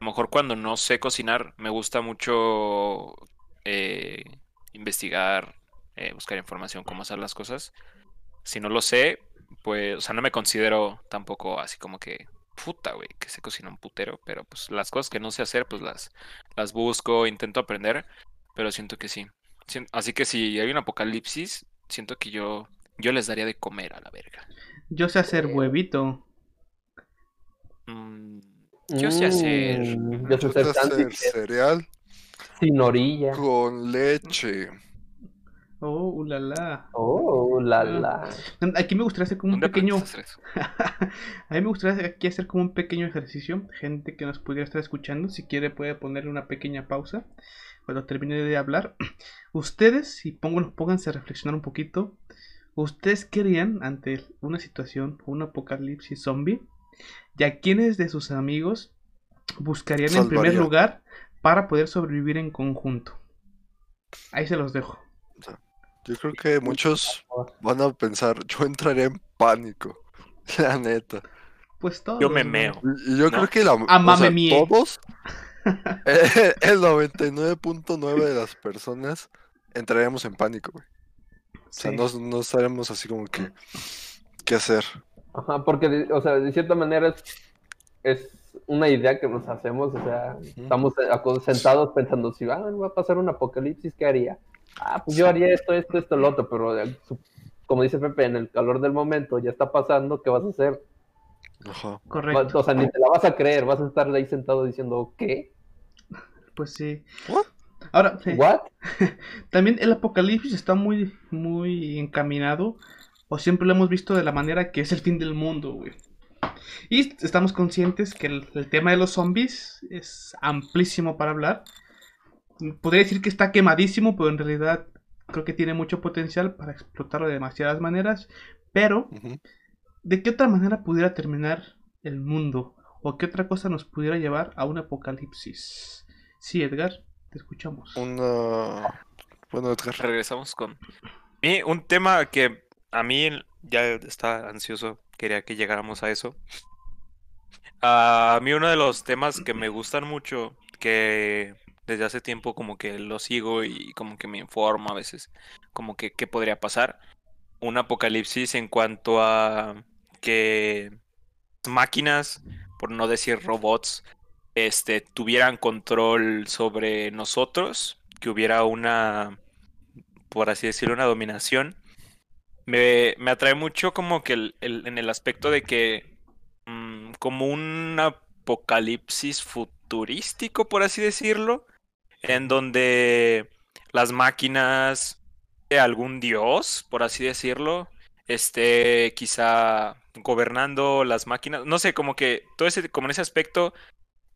lo mejor cuando no sé cocinar, me gusta mucho eh, investigar, eh, buscar información, cómo hacer las cosas. Si no lo sé, pues, o sea, no me considero tampoco así como que puta, güey, que se cocina un putero, pero pues las cosas que no sé hacer, pues las, las busco, intento aprender, pero siento que sí. Así que si hay un apocalipsis, siento que yo, yo les daría de comer a la verga. Yo sé hacer huevito. Mm, yo sé hacer. Mm, Yo sé hacer hacer cereal sin orilla. con leche. Oh, ulala. Oh, la la. Aquí me gustaría hacer como un ¿Dónde pequeño. a hacer eso? a mí me gustaría aquí hacer como un pequeño ejercicio. Gente que nos pudiera estar escuchando, si quiere puede ponerle una pequeña pausa cuando termine de hablar. Ustedes, si pongo, pónganse a reflexionar un poquito. ¿Ustedes qué harían ante una situación, un apocalipsis zombie? ¿Y a quiénes de sus amigos buscarían en primer Salvaría. lugar para poder sobrevivir en conjunto? Ahí se los dejo. Yo creo que muchos van a pensar, yo entraría en pánico. La neta. Pues todos. Yo me meo. Y yo ¿No? creo que la, o Ah, mame sea, todos, eh, el 99.9 de las personas entraríamos en pánico, güey. O sea, Sí. no, no estaremos así como que, ¿qué hacer? Ajá, porque, de- o sea, de cierta manera es, es una idea que nos hacemos, o sea, estamos eh, sentados pensando, si ah, va a pasar un apocalipsis, ¿qué haría? Ah, pues yo haría esto, esto, esto, lo otro, pero eh, como dice Pepe, en el calor del momento ya está pasando, ¿qué vas a hacer? Ajá. Correcto. O sea, ni te la vas a creer, vas a estar ahí sentado diciendo, ¿qué? Pues sí. What? Ahora, ¿What? también el apocalipsis está muy, muy encaminado, o siempre lo hemos visto de la manera que es el fin del mundo, güey. Y estamos conscientes que el, el tema de los zombies es amplísimo para hablar. Podría decir que está quemadísimo, pero en realidad creo que tiene mucho potencial para explotarlo de demasiadas maneras. Pero. ¿de qué otra manera pudiera terminar el mundo? ¿O qué otra cosa nos pudiera llevar a un apocalipsis? Sí, Edgar, te escuchamos. Una. Bueno, Edgar. Regresamos con. Y un tema que a mí ya está ansioso, quería que llegáramos a eso. A mí uno de los temas que me gustan mucho, que desde hace tiempo como que lo sigo y como que me informo a veces, como que qué podría pasar. Un apocalipsis en cuanto a que máquinas, por no decir robots, este, tuvieran control sobre nosotros, que hubiera una, por así decirlo, una dominación. Me, me atrae mucho como que el- el- en el aspecto de que mm, como un apocalipsis futurístico, por así decirlo, en donde las máquinas de algún dios, por así decirlo, esté quizá gobernando las máquinas. No sé, como que todo ese, como en ese aspecto,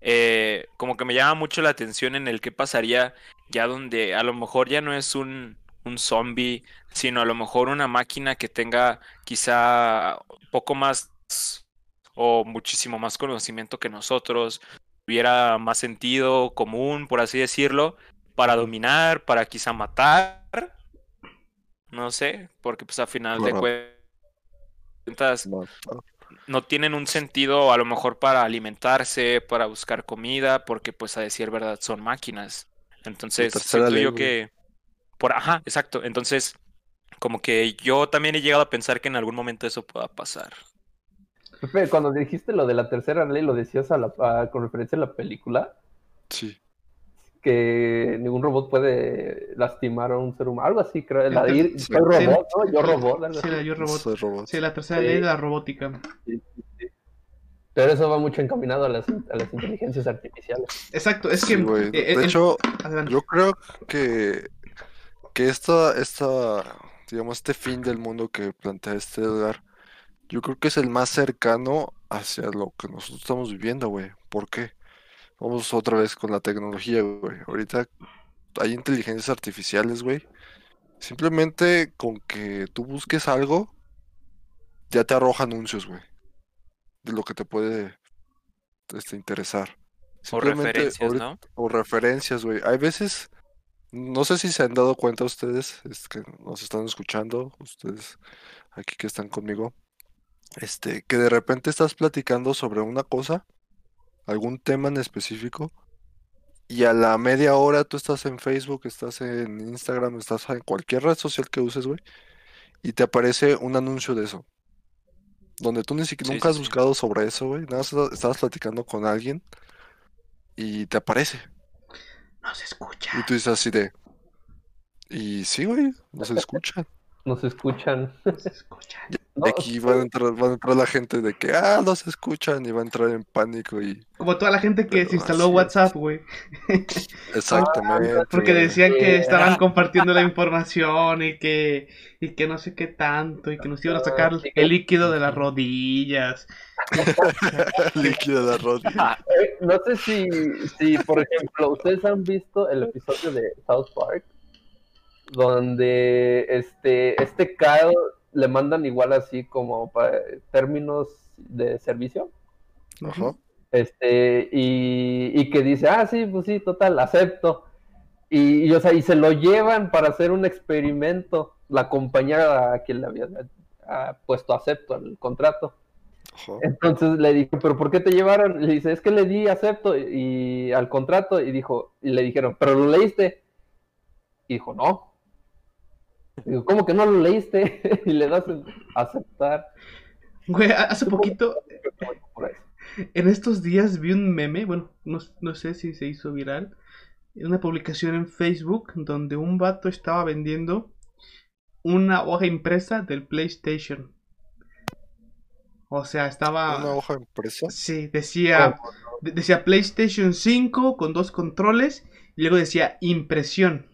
eh, como que me llama mucho la atención en el que pasaría ya donde a lo mejor ya no es un, un zombie, sino a lo mejor una máquina que tenga quizá poco más o muchísimo más conocimiento que nosotros, tuviera más sentido común, por así decirlo, para dominar, para quizá matar. No sé, porque pues a final de cuentas No, no tienen un sentido a lo mejor para alimentarse, para buscar comida, porque pues a decir verdad son máquinas. Entonces, siento yo que por ajá, exacto. Entonces, como que yo también he llegado a pensar que en algún momento eso pueda pasar. Pepe, cuando dijiste lo de la tercera ley, lo decías a la- a- con referencia a la película, sí. que ningún robot puede lastimar a un ser humano. Algo así, creo. La de ir, Sí. soy robot, ¿no? Yo robot. Sí, la yo robot. Soy robot. Sí, la tercera Sí. ley de la robótica. Pero eso va mucho encaminado a las, a las inteligencias artificiales. Exacto, es Sí, que... eh, De eh, hecho, adelante. yo creo que, que esta, esta, digamos, este fin del mundo que plantea este Edgar, yo creo que es el más cercano hacia lo que nosotros estamos viviendo, güey. ¿Por qué? Vamos otra vez con la tecnología, güey. Ahorita hay inteligencias artificiales, güey. Simplemente con que tú busques algo, ya te arroja anuncios, güey. De lo que te puede este, interesar. O Simplemente referencias, ahorita- ¿no? o referencias, güey. Hay veces, no sé si se han dado cuenta ustedes, es que nos están escuchando, ustedes aquí que están conmigo, este, que de repente estás platicando sobre una cosa, algún tema en específico, y a la media hora tú estás en Facebook, estás en Instagram, estás en cualquier red social que uses, güey, y te aparece un anuncio de eso. Donde tú ni siquiera Sí, nunca has sí. buscado sobre eso, güey. Nada más esta- estabas platicando con alguien y te aparece. No se escucha. Y tú dices así de. Y sí, güey, no se escuchan. Nos escuchan. No se escucha. No, Y aquí van a entrar, van a entrar la gente de que, ah, no se escuchan, y va a entrar en pánico y. Como toda la gente que Pero se instaló. WhatsApp, güey. Exactamente. Porque güey. decían que estaban ah. compartiendo la información y que, y que no sé qué tanto, y que nos iban a sacar el líquido de las rodillas. Líquido de arroz. Eh, No sé si, si, por ejemplo, ustedes han visto el episodio de South Park, donde este, este Kyle le mandan igual así como para términos de servicio. Ajá. Este, y, y que dice, ah, sí, pues sí, total, acepto. Y, y, o sea, y se lo llevan para hacer un experimento, la compañía a quien le había puesto acepto al contrato. Ajá. Entonces le dijo, ¿pero por qué te llevaron? Le dice, es que le di acepto y, y al contrato y dijo, y le dijeron, ¿pero lo leíste? Y dijo, no. Digo, ¿cómo que no lo leíste? y le das el aceptar. Güey, a- hace poquito, en estos días vi un meme, bueno, no, no sé si se hizo viral, una publicación en Facebook donde un vato estaba vendiendo una hoja impresa del PlayStation. O sea, estaba... Una hoja impresa. Sí, decía, de- decía PlayStation 5 con dos controles y luego decía impresión.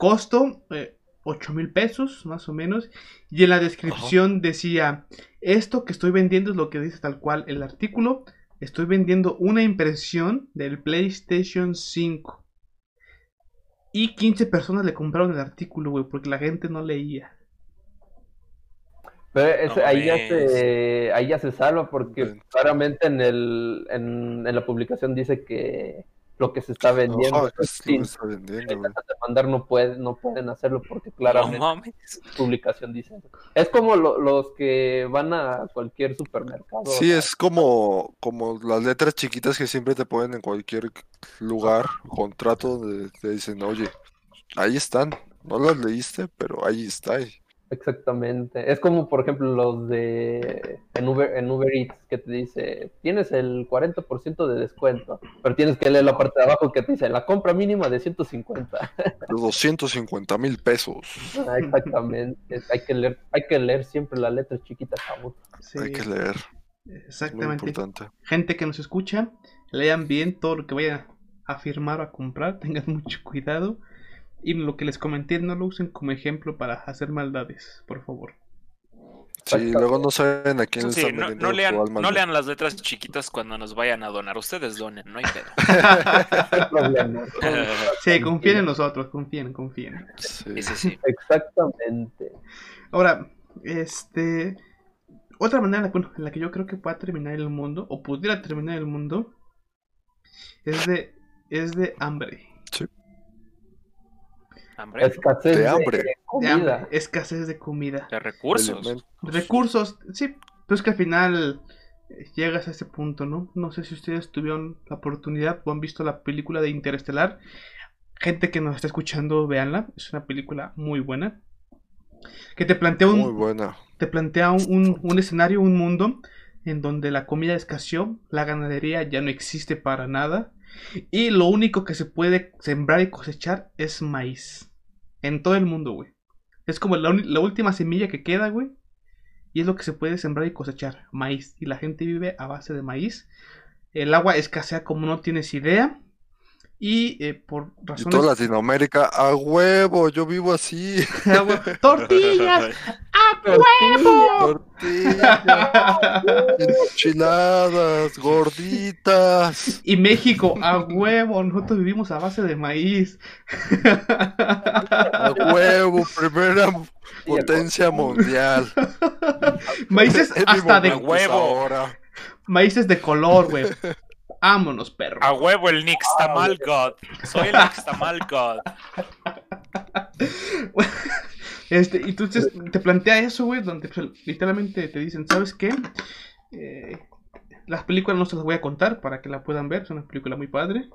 Costo eh, 8 mil pesos más o menos. Y en la descripción decía, esto que estoy vendiendo es lo que dice tal cual el artículo. Estoy vendiendo una impresión del PlayStation 5. Y 15 personas le compraron el artículo, güey, porque la gente no leía. Pero No ahí, ya se, ahí ya se salva porque Bien. claramente en, el, en, en la publicación dice que lo que se está vendiendo Ajá, es que está vendiendo, demandar no puede, no pueden hacerlo porque No claramente publicación dice. Es como lo- los que van a cualquier supermercado. Sí, es como, como las letras chiquitas que siempre te ponen en cualquier lugar, contrato, donde te dicen, oye, ahí están, no las leíste, pero ahí está. y- Exactamente. Es como, por ejemplo, los de en Uber, en Uber Eats que te dice, tienes el 40% de descuento, pero tienes que leer la parte de abajo que te dice, la compra mínima de 150. Los 250 mil pesos. Ah, Exactamente. Hay, que leer, hay que leer siempre las letras chiquitas, chavos. Sí, Hay que leer, es muy exactamente. importante. Gente que nos escucha, lean bien todo lo que vayan a firmar o a comprar, tengan mucho cuidado. Y lo que les comenté, no lo usen como ejemplo para hacer maldades, por favor. Sí, luego no saben a quién Eso le sí, están no, lean, tu alma. no al lean las letras chiquitas cuando nos vayan a donar. Ustedes donen, no hay pedo. Sí, confíen en nosotros, confíen, confíen. Sí. Sí. Exactamente. Ahora, este. Otra manera bueno, en la que yo creo que pueda terminar el mundo, o pudiera terminar el mundo, es de, es de hambre. Hambre. Escasez De de, hambre. De comida. hambre, escasez de comida. De recursos. Recursos, sí, pues que al final eh, llegas a ese punto, ¿no? No sé si ustedes tuvieron la oportunidad o han visto la película de Interestelar. Gente que nos está escuchando, véanla, es una película muy buena. Que te plantea un, Muy buena. te plantea un, un- un escenario, un mundo en donde la comida escaseó, la ganadería ya no existe para nada y lo único que se puede sembrar y cosechar es maíz. En todo el mundo, güey. Es como la, la última semilla que queda, güey. Y es lo que se puede sembrar y cosechar, maíz. Y la gente vive a base de maíz. El agua escasea como no tienes idea. Y eh, por Y razones... toda Latinoamérica, a huevo, yo vivo así. ¡Tortillas! Tortillas, enchiladas, gorditas. Y México, a huevo, nosotros vivimos a base de maíz. A huevo, primera potencia mundial. Maíces hasta de huevo. ahora. maíces de color, güey. Vámonos, perro. A huevo el Nixtamal God. Soy el Nixtamal God. Este, y entonces te plantea eso, güey, donde pues, literalmente te dicen, ¿sabes qué? Eh, las películas no se las voy a contar para que la puedan ver, es una película muy padre.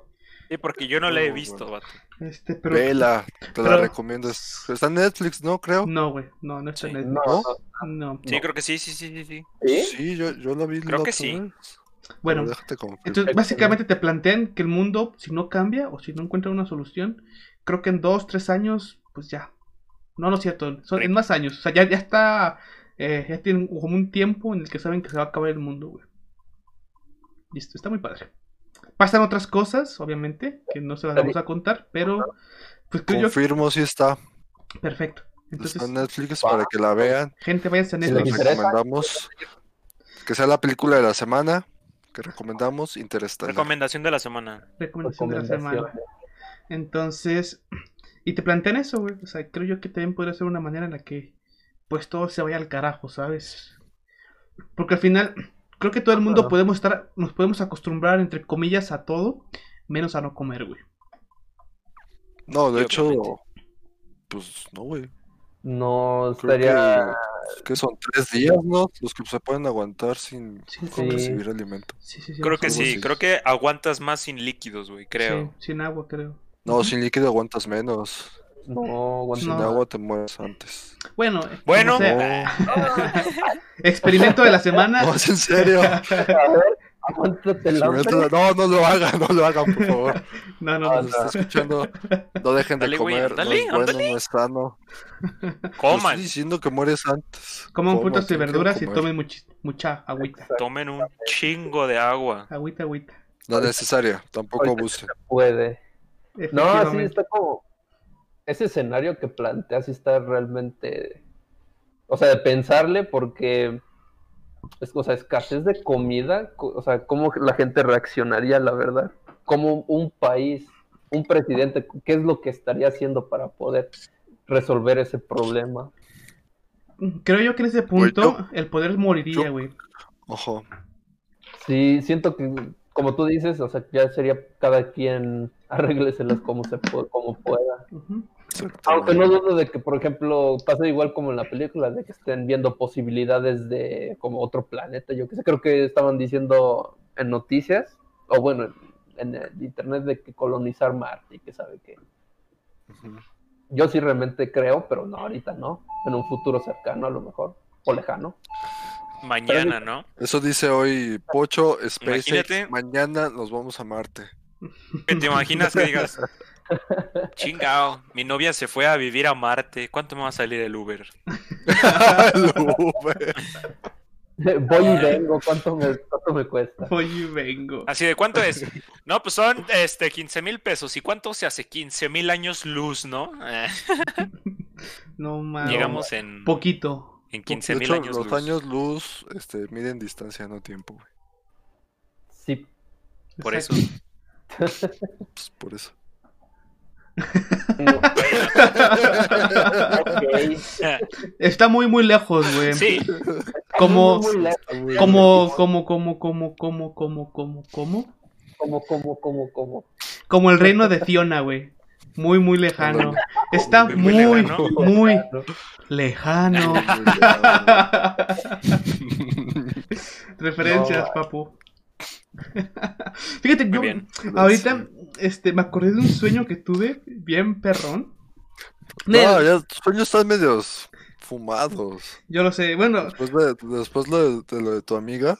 Sí, porque yo no la he Muy visto, vato. Este, pero Vela, te la recomiendo. es- Está en Netflix, ¿no? Creo. no, güey, no, no está Sí. en el- No, ¿No? no. Sí, creo que sí, sí, sí, sí, sí. ¿Sí? Sí, yo, yo la vi. Creo la que sí. vez. Bueno, confirmo. entonces básicamente te plantean que el mundo, si no cambia o si no encuentra una solución, creo que en dos, tres años, pues ya. No, no es cierto, son en más años. O sea, ya, ya está, eh, ya tienen como un tiempo en el que saben que se va a acabar el mundo, güey. Listo, está muy padre. Pasan otras cosas, obviamente, que no se las vamos a contar, pero pues creo yo Confirmo si está. perfecto. Entonces, Está en Netflix para que la vean. gente, váyanse a Si Les les Netflix. interesa. recomendamos. Que sea la película de la semana. Que recomendamos. Interestelar. Recomendación de la semana. Recomendación de la semana. Entonces, y te plantean eso, güey. O sea, creo yo que también podría ser una manera en la que, pues, todo se vaya al carajo, ¿sabes? Porque al final, creo que todo el mundo podemos estar, nos podemos acostumbrar, entre comillas, a todo, menos a no comer, güey. No, de Sí, hecho. Pues no, güey. No Creo estaría. que, que son tres días, ¿no? Los que se pueden aguantar sin Sí, Sí. recibir alimento. Sí, sí, sí. Creo que sí, así. creo que aguantas más sin líquidos, güey, creo. Sí, sin agua, creo. No, sin líquido aguantas menos. No, Sin agua te mueres antes. Bueno, eh, Bueno. experimento de la semana. No, es en serio. A ver, aguántate el hambre. No, no lo hagan, no lo hagan, por favor. No, no, Ah, no. Está escuchando. No dejen de Dale, güey, comer. ándale, no es bueno, no es sano. No Coman, estoy diciendo que mueres antes. Coman frutas y verduras y tomen muchi- mucha agüita. tomen un chingo de agua. Agüita, agüita. No necesaria, tampoco abusen. Puede. No, sí, Efectivamente. está como. Ese escenario que planteas sí está realmente. O sea, de pensarle, porque. Es, o sea, escasez de comida. co- O sea, cómo la gente reaccionaría, la verdad. Como un país, un presidente, ¿qué es lo que estaría haciendo para poder resolver ese problema? creo yo que en ese punto yo- el poder moriría, güey. Ojo. Sí, siento que, como tú dices, o sea, ya sería cada quien arrégleselas como, se pu- como pueda. Ujú. Aunque no dudo de que, por ejemplo, pase igual como en la película, de que estén viendo posibilidades de como otro planeta. Yo que sé, creo que estaban diciendo en noticias, o bueno, en, en el internet, de que colonizar Marte y que sabe que. Yo sí realmente creo, pero no, ahorita no. En un futuro cercano, a lo mejor, o lejano. Mañana, ¿no? Eso dice hoy Pocho, SpaceX. Imagínate. Mañana nos vamos a Marte. ¿Qué ¿Te imaginas que digas? Chingao, mi novia se fue a vivir a Marte. ¿Cuánto me va a salir el Uber? El Uber. Voy y vengo, ¿cuánto me, cuánto me cuesta? Voy y vengo. Así de cuánto es. No, pues son este 15 mil pesos. ¿Y cuánto se hace? 15 mil años luz, ¿no? No mames. llegamos en, Poquito. en De 15 mil años los luz. años luz este, miden distancia, no tiempo, güey. Sí, Por eso. Pues por eso. Está muy, muy lejos, güey. Sí, Como, Muy, muy lejos, güey. como, como, como, como, como, como, como, como. Como, como, como, como. Como el reino de Fiona, güey. Muy, muy lejano. Está Muy, muy muy, lejano. muy lejano. Referencias, No. papu. Fíjate, muy yo bien. ahorita este, me acordé de un sueño que tuve bien perrón. No, Nel, ya tus sueños están medios fumados. Yo lo sé. Bueno, Después de, después lo de, de lo de tu amiga.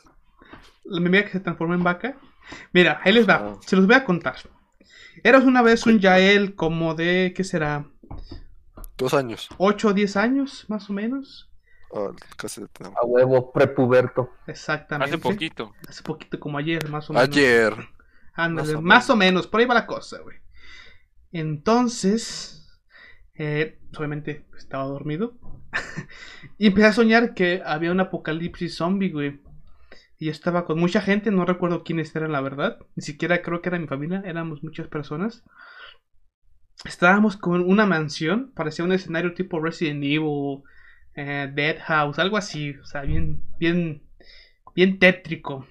la mi amiga que se transformó en vaca. Mira, ahí les va. Ah. Se los voy a contar. Eras una vez un Yael como de, ¿qué será? Dos años. 8 o 10 años, más o menos. Casi le tenemos. A huevo, prepuberto. Exactamente. hace poquito. Hace poquito, como ayer, más o menos. Ayer. Ándale, Más o más o menos. menos, por ahí va la cosa, güey. Entonces, eh, obviamente estaba dormido. y empecé a soñar que había un apocalipsis zombie, güey. Y yo estaba con mucha gente, no recuerdo quiénes eran, la verdad. Ni siquiera creo que era mi familia, éramos muchas personas. Estábamos con una mansión, parecía un escenario tipo Resident Evil, eh, Dead House, algo así. O sea, bien, bien, bien tétrico.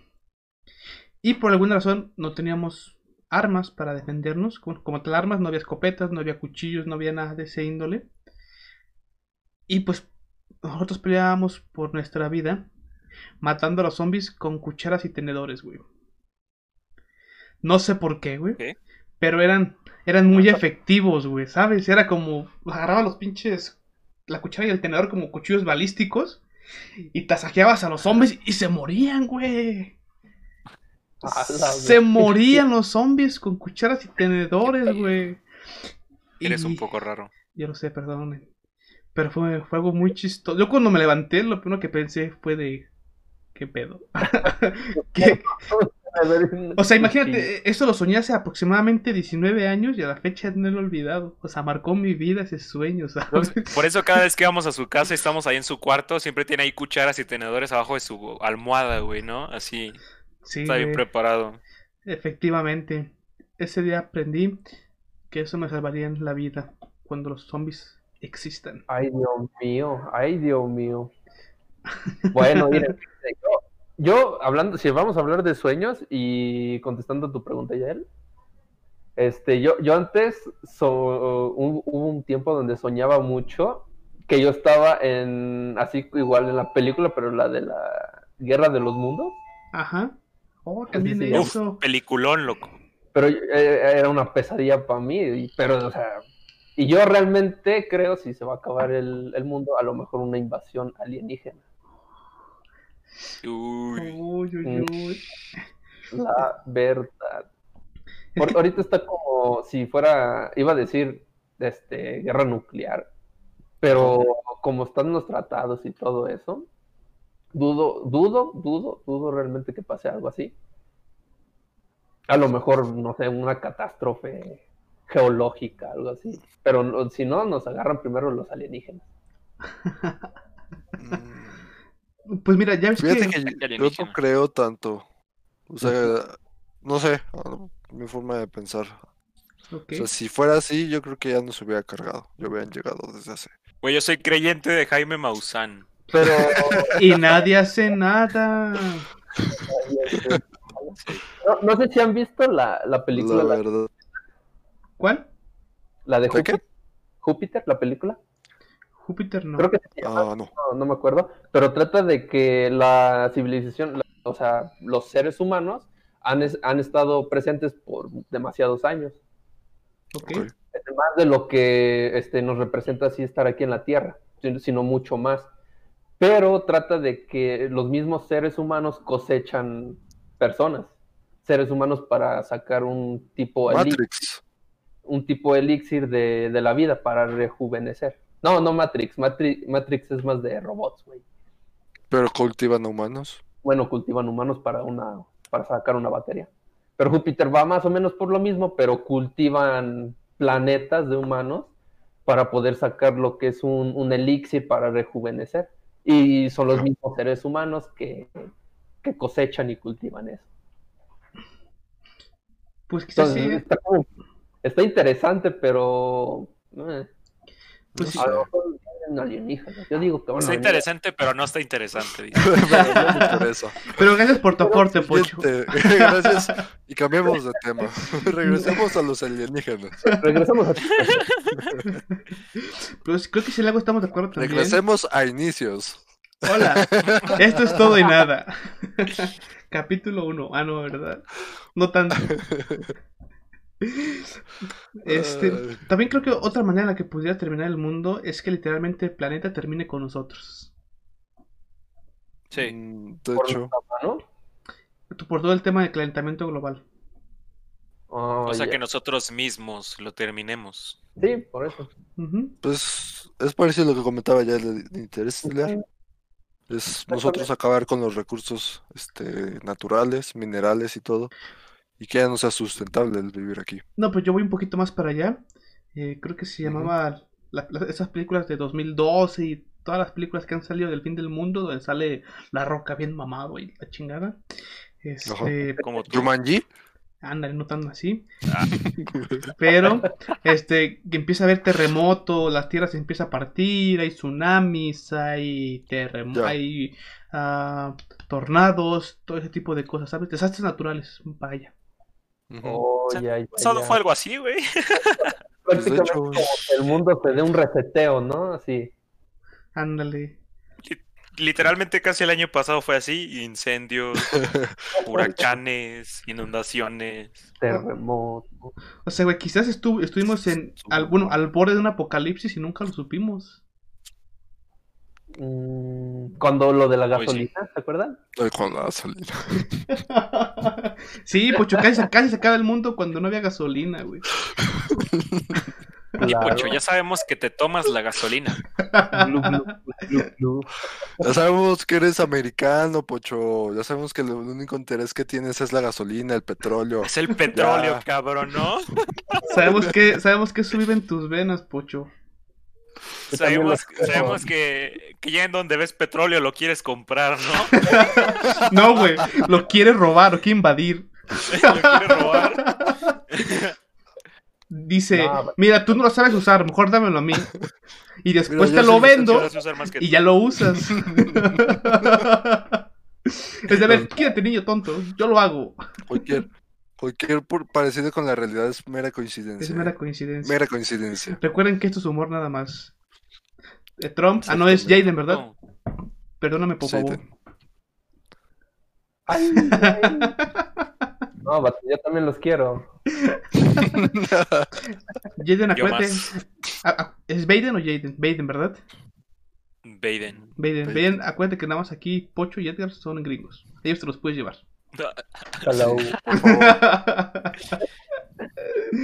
Y por alguna razón no teníamos armas para defendernos. Como, como tal armas, no había escopetas, no había cuchillos, no había nada de ese índole. Y pues nosotros peleábamos por nuestra vida matando a los zombies con cucharas y tenedores, güey. No sé por qué, güey. Pero eran, eran muy efectivos, güey, ¿sabes? Era como, agarraba los pinches, la cuchara y el tenedor como cuchillos balísticos y tasajeabas a los zombies y se morían, güey. Se morían los zombies con cucharas y tenedores, güey. Eres Y- un poco raro. Yo lo sé, perdonen. Pero fue, fue algo muy chistoso. Yo cuando me levanté, lo primero que pensé fue de... ¿Qué pedo? ¿Qué? O sea, imagínate, eso lo soñé hace aproximadamente 19 años y a la fecha no lo he olvidado. O sea, marcó mi vida ese sueño, ¿sabes? Por eso cada vez que vamos a su casa y estamos ahí en su cuarto, siempre tiene ahí cucharas y tenedores abajo de su almohada, güey, ¿no? Así, Sí, está bien preparado. efectivamente. Ese día aprendí que eso me salvaría en la vida cuando los zombies existan. Ay, Dios mío, ay, Dios mío. Bueno, miren, yo, yo hablando, si vamos a hablar de sueños y contestando tu pregunta, Yael, este, yo, yo antes so- hubo hubo un tiempo donde soñaba mucho que yo estaba en, así igual en la película, pero la de la Guerra de los Mundos, Ajá. Oh, también sí, eso. peliculón, loco. pero eh, era una pesadilla para mí, y- pero, o sea, y yo realmente creo si se va a acabar el, el mundo, a lo mejor una invasión alienígena. Uy, Uy, uy, uy. La verdad. Por- ahorita está como si fuera, iba a decir, este, guerra nuclear, pero como están los tratados y todo eso, dudo, dudo, dudo, dudo realmente que pase algo así. A lo mejor, no sé, una catástrofe geológica, algo así. Pero si no, nos agarran primero los alienígenas. Pues mira, ya ves Fíjate que... que yo- yo no creo tanto. O sea, no sé, mi forma de pensar. O sea, si fuera así, yo creo que ya nos hubiera cargado. Ya hubieran llegado desde hace. Güey, yo soy creyente de Jaime Maussan. Pero. Y nadie hace nada. No, no sé si han visto la, la película, La la, verdad. ¿Cuál? la de. Júpiter, Júpiter, la película. Júpiter no. Creo que se llama, Ah, no. no, no me acuerdo. Pero trata de que la civilización, la- o sea, los seres humanos han, es- han estado presentes por demasiados años. Ok. Ok. más de lo que este, nos representa así estar aquí en la Tierra, sino- sino mucho más. Pero trata de que los mismos seres humanos cosechan personas, seres humanos para sacar un tipo elixir, un tipo elixir de, de la vida para rejuvenecer. No, no Matrix, Matri- Matrix es más de robots, güey. Pero cultivan humanos. Bueno, cultivan humanos para una para sacar una batería. Pero Júpiter va más o menos por lo mismo, pero cultivan planetas de humanos para poder sacar lo que es un, un elixir para rejuvenecer. Y son los mismos seres humanos que, que cosechan y cultivan eso. Pues quizás Entonces, sí. está, como- está interesante, pero... eh, Pues sí. a lo mejor vienen alienígenas. Yo digo que van a Está interesante, pero no está interesante. Pero. Pero gracias por tu aporte, Pocho. Gracias. Y cambiemos de tema. Regresemos a los alienígenas. Regresamos a... Pues creo que si algo estamos de acuerdo también. Regresemos a inicios. Hola, esto es todo y nada. Capítulo 1. Ah, no, ¿verdad? No tanto. Este, también creo que otra manera en la que pudiera terminar el mundo es que literalmente el planeta termine con nosotros. Sí. Mm, De por hecho, mano. Por todo el tema del calentamiento global. Oh, O sea, que nosotros mismos lo terminemos. Sí, por eso. Pues es parecido a lo que comentaba ya de, de Interestelar. Es nosotros acabar con los recursos este, naturales, minerales y todo. Y que ya no sea sustentable el vivir aquí. No, pues yo voy un poquito más para allá. Eh, creo que se llamaba la- la- esas películas de 2012 y todas las películas que han salido del fin del mundo, donde sale la roca bien mamado y la chingada. Este, Como. Jumanji. ándale, no tan así. Ah. Pero, este, que empieza a haber terremoto, las tierras se empieza a partir, hay tsunamis, hay terremotos, hay ah, tornados, todo ese tipo de cosas, ¿sabes? Desastres naturales, vaya. Ujú. Oh, O sea, ya, ya, Solo ya. fue algo así, güey. Pues, Prácticamente hecho, como que el mundo se dé un reseteo, ¿no? Así. Ándale. Literalmente casi el año pasado fue así. Incendios, huracanes, inundaciones. Terremoto. O sea, güey, quizás estu- estuvimos en, al, bueno, al borde de un apocalipsis y nunca lo supimos. Mm, cuando lo de la Pues sí. gasolina, ¿se acuerdan? Ay, con la gasolina. sí, Pocho, casi, se- casi se acaba el mundo cuando no había gasolina, güey. Y Claro. Pocho, ya sabemos que te tomas la gasolina. Ya sabemos que eres americano, Pocho. Ya sabemos que el único interés que tienes es la gasolina, el petróleo. Es el petróleo, Ya. cabrón, ¿no? sabemos que, sabemos que eso vive en tus venas, Pocho. Sabemos, que, que ya en donde ves petróleo lo quieres comprar, ¿no? No, güey, lo quiere robar, lo quiere invadir. lo quieres robar. Dice, No, mira, tú no lo sabes usar, mejor dámelo a mí. Y después te lo sí vendo y tú. ya lo usas. es de, a ver, quédate niño tonto, yo lo hago. Cualquier, cualquier parecido con la realidad es mera coincidencia. Es mera coincidencia. Mera coincidencia. Recuerden que esto es humor nada más. Eh, Trump, ah, no es Jaden, ¿verdad? No. Perdóname, por favor. Ay, ay. No, vato, yo también los quiero. Jaden, acuérdate. Ah, ah, ¿Es Baden o Jaden? Baden, ¿verdad? Baden. Baden, Baden. Baden, acuérdate que nada más aquí Pocho y Edgar son gringos. Ellos te los puedes llevar. Hello.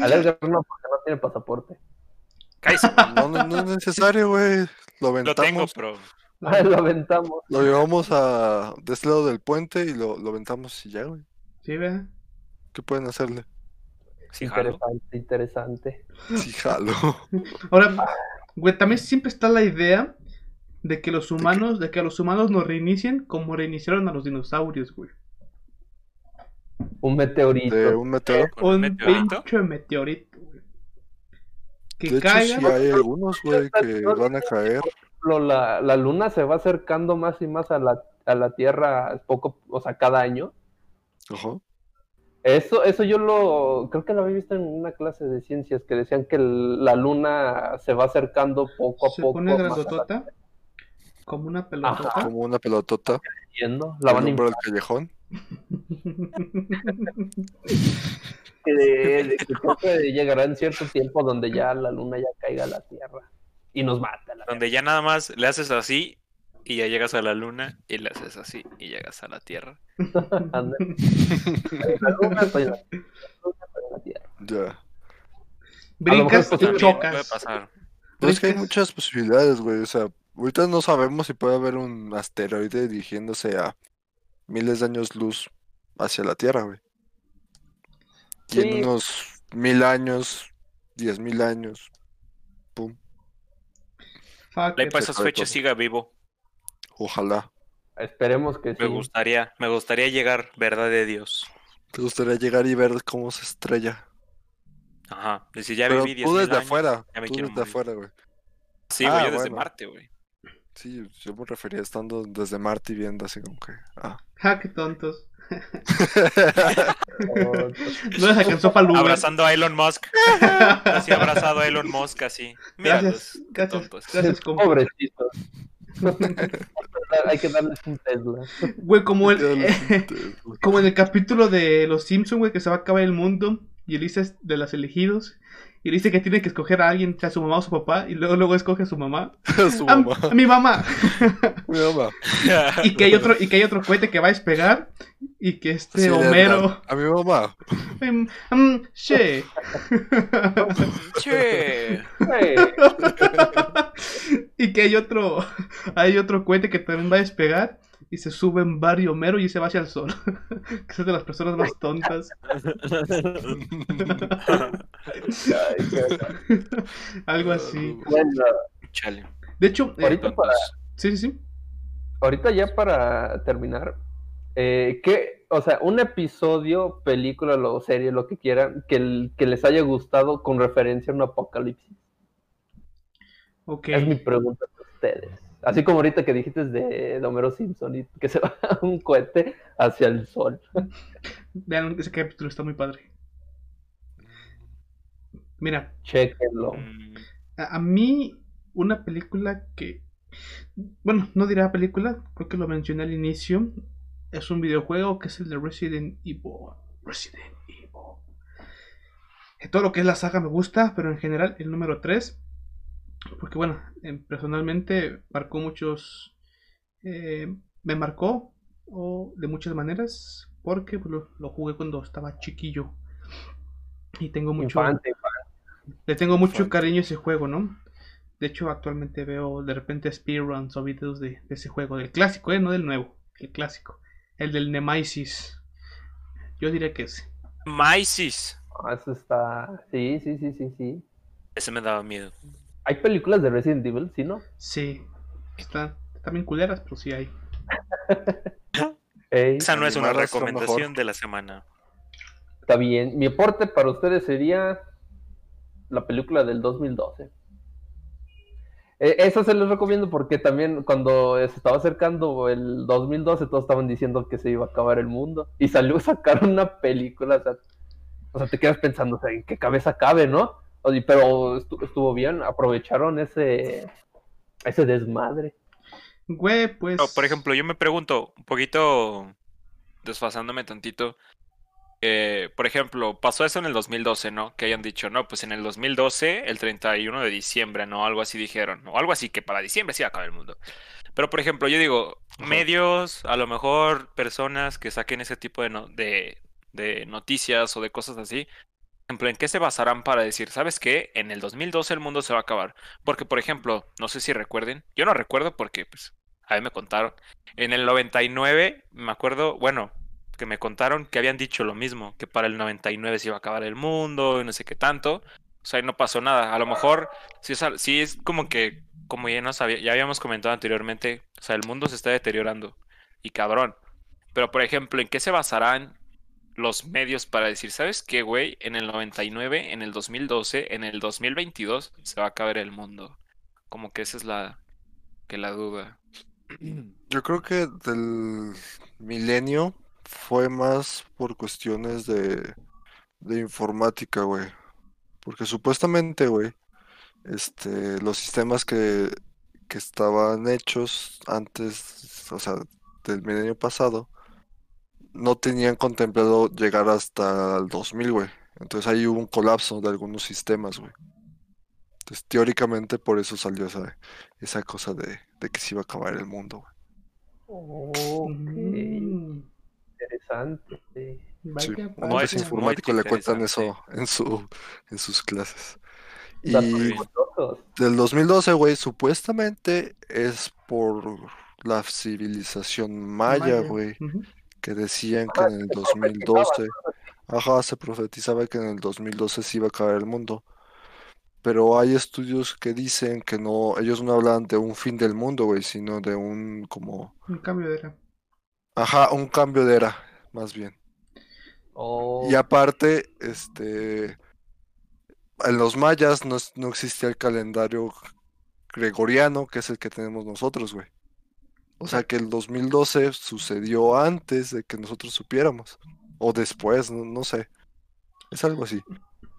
Al Edgar no, porque no tiene pasaporte. Cállese. No, no, no es necesario, güey. Lo Lo aventamos. tengo, pero lo aventamos. Lo llevamos a de este lado del puente y lo, lo aventamos y ya, güey. ¿Sí, vea? ¿Qué pueden hacerle? sí, jalo. interesante, interesante. Sí, jalo. Ahora, güey, también siempre está la idea de que los humanos, de que a los humanos nos reinicien como reiniciaron a los dinosaurios, güey. Un meteorito. De un meteoro. Con un meteorito. pinche meteorito, güey. que De hecho, caiga. sí hay algunos, güey, que van a caer. Lo- La, la luna se va acercando más y más a la, a la Tierra poco, o sea, cada año. Ajá. Eso, eso yo lo, creo que lo había visto en una clase de ciencias que decían que el- la luna se va acercando poco a Se poco. pone a la grandotota. Como una pelotota. Ajá. Como una pelotota. La van el callejón. que, de- que creo que llegará en cierto tiempo donde ya la luna ya caiga a la Tierra y nos mata. La Donde ya nada más le haces así y ya llegas a la luna y le haces así y llegas a la Tierra. Anda. La luna, estoy en la, la luna, estoy en la Tierra. Ya. Brincas y. Puede chocas. pasar. Es que hay muchas posibilidades, güey. O sea, ahorita no sabemos si puede haber un asteroide dirigiéndose a miles de años luz hacia la Tierra, güey. Y Sí. en unos mil años, diez mil años, pum, it. para Se esas fechas siga vivo. ojalá. Esperemos que sí. Me gustaría, me gustaría llegar, verdad de Dios. ¿Te gustaría llegar y ver cómo se estrella? Ajá. Decir, ya Pero viví 10 tú desde años. afuera, ya me tú quiero desde morir. afuera, güey. Sí, Ah, güey, yo desde bueno. Marte, güey. Sí, yo me refería estando desde Marte y viendo así como que, ah. Ja, qué tontos. No les alcanzó para Uber. Abrazando a Elon Musk. Así abrazado a Elon Musk, así. Mira Gracias, los gracias, tontos. gracias, compa. Pobrecitos. Hay que darles un Tesla. Güey, como, el, como en el capítulo de Los Simpsons, güey, que se va a acabar el mundo y Elisa es de los elegidos. Y le dice que tiene que escoger a alguien, sea su mamá o su papá, y luego, luego escoge a su mamá. Su ¡A, mamá. a mi mamá! Mi mamá. Y que hay otro, y que hay otro cohete que va a despegar. Y que este Sí, Homero. A mi mamá. mm, che. Y que hay otro. Hay otro cohete que también va a despegar. Y se sube en Barrio Homero y se va hacia el sol. que es de las personas más tontas. Algo así. Bueno, Chale. De hecho, eh, ahorita para, sí, sí, sí. ahorita ya para terminar, eh, ¿qué, o sea, un episodio, película o serie, lo que quieran, que, el- que les haya gustado con referencia a un apocalipsis? Es mi pregunta para ustedes. Así como ahorita que dijiste de, de Homero Simpson y que se va un cohete hacia el sol. Vean, ese capítulo está muy padre. Mira, Chequenlo. A, a mí, una película que. Bueno, no dirá película, creo que lo mencioné al inicio. Es un videojuego que es el de Resident Evil. Resident Evil. Eh, Todo lo que es la saga me gusta, pero en general el número 3. Porque bueno, em, personalmente marcó muchos. eh, me marcó o de muchas maneras. Porque pues, lo, lo jugué cuando estaba chiquillo. Y tengo mucho. Infante, Le tengo mucho Infante. cariño a ese juego, ¿no? De hecho, actualmente veo de repente speedruns o videos de, de ese juego, del clásico, ¿eh? No del nuevo, el clásico. El del Nemesis. Yo diría que ese. Maisis. Ah, Eso está. Sí, sí, sí, sí, sí. Ese me daba miedo. Hay películas de Resident Evil, ¿sí, no? Sí. Están, están bien culeras, pero sí hay. Ey, Esa no es una recomendación de la semana. está bien. Mi aporte para ustedes sería la película del 2012. Eh, Esa se les recomiendo porque también cuando se estaba acercando el 2012 todos estaban diciendo que se iba a acabar el mundo y salió a sacar una película, o sea, o sea, te quedas pensando, o sea, ¿en qué cabeza cabe, no? Oye, pero estu- estuvo bien, aprovecharon ese ese desmadre. Güey, pues. No, por ejemplo, yo me pregunto, un poquito desfasándome tantito. eh, por ejemplo, pasó eso en el 2012, ¿no? Que hayan dicho, no, pues en el 2012, el 31 de diciembre, ¿no? Algo así dijeron, o algo así que para diciembre sí va a acabar el mundo. Pero, por ejemplo, yo digo, Ajá. medios, a lo mejor personas que saquen ese tipo de, no- de, de noticias o de cosas así, ejemplo, ¿en qué se basarán para decir, ¿sabes qué? En el 2012 el mundo se va a acabar. Porque, por ejemplo, no sé si recuerden, yo no recuerdo porque, pues, a mí me contaron. En el 99, me acuerdo, bueno, que me contaron que habían dicho lo mismo, que para el 99 se iba a acabar el mundo y no sé qué tanto. O sea, no pasó nada. A lo mejor sí es, sí es como que, como ya, nos había- ya habíamos comentado anteriormente, o sea, el mundo se está deteriorando. Y cabrón. Pero, por ejemplo, ¿en qué se basarán los medios para decir, ¿sabes qué, güey? En el 99, en el 2012, en el 2022 se va a acabar el mundo. Como que esa es la, que la duda. Yo creo que del milenio fue más por cuestiones de, de informática, güey. Porque supuestamente, güey, este, los sistemas que, que estaban hechos antes, o sea, del milenio pasado, no tenían contemplado llegar hasta el 2000, güey. Entonces ahí hubo un colapso de algunos sistemas, güey. Entonces, teóricamente por eso salió esa, esa cosa de, de que se iba a acabar el mundo, güey. Ok, Mm, interesante. Sí, Muy- muchos informáticos le cuentan eso en su en sus clases. Y del 2012, güey, supuestamente es por la civilización maya, güey, Ujú. Que decían que Ajá, en el se 2012, ajá, se profetizaba que en el 2012 se iba a acabar el mundo. Pero hay estudios que dicen que no, ellos no hablan de un fin del mundo, güey, sino de un como, Un cambio de era. ajá, un cambio de era, más bien. Oh, Y aparte, este, en los mayas no, es- no existía el calendario gregoriano, que es el que tenemos nosotros, güey. O sea que el 2012 sucedió antes de que nosotros supiéramos. O después, no, no sé. Es algo así.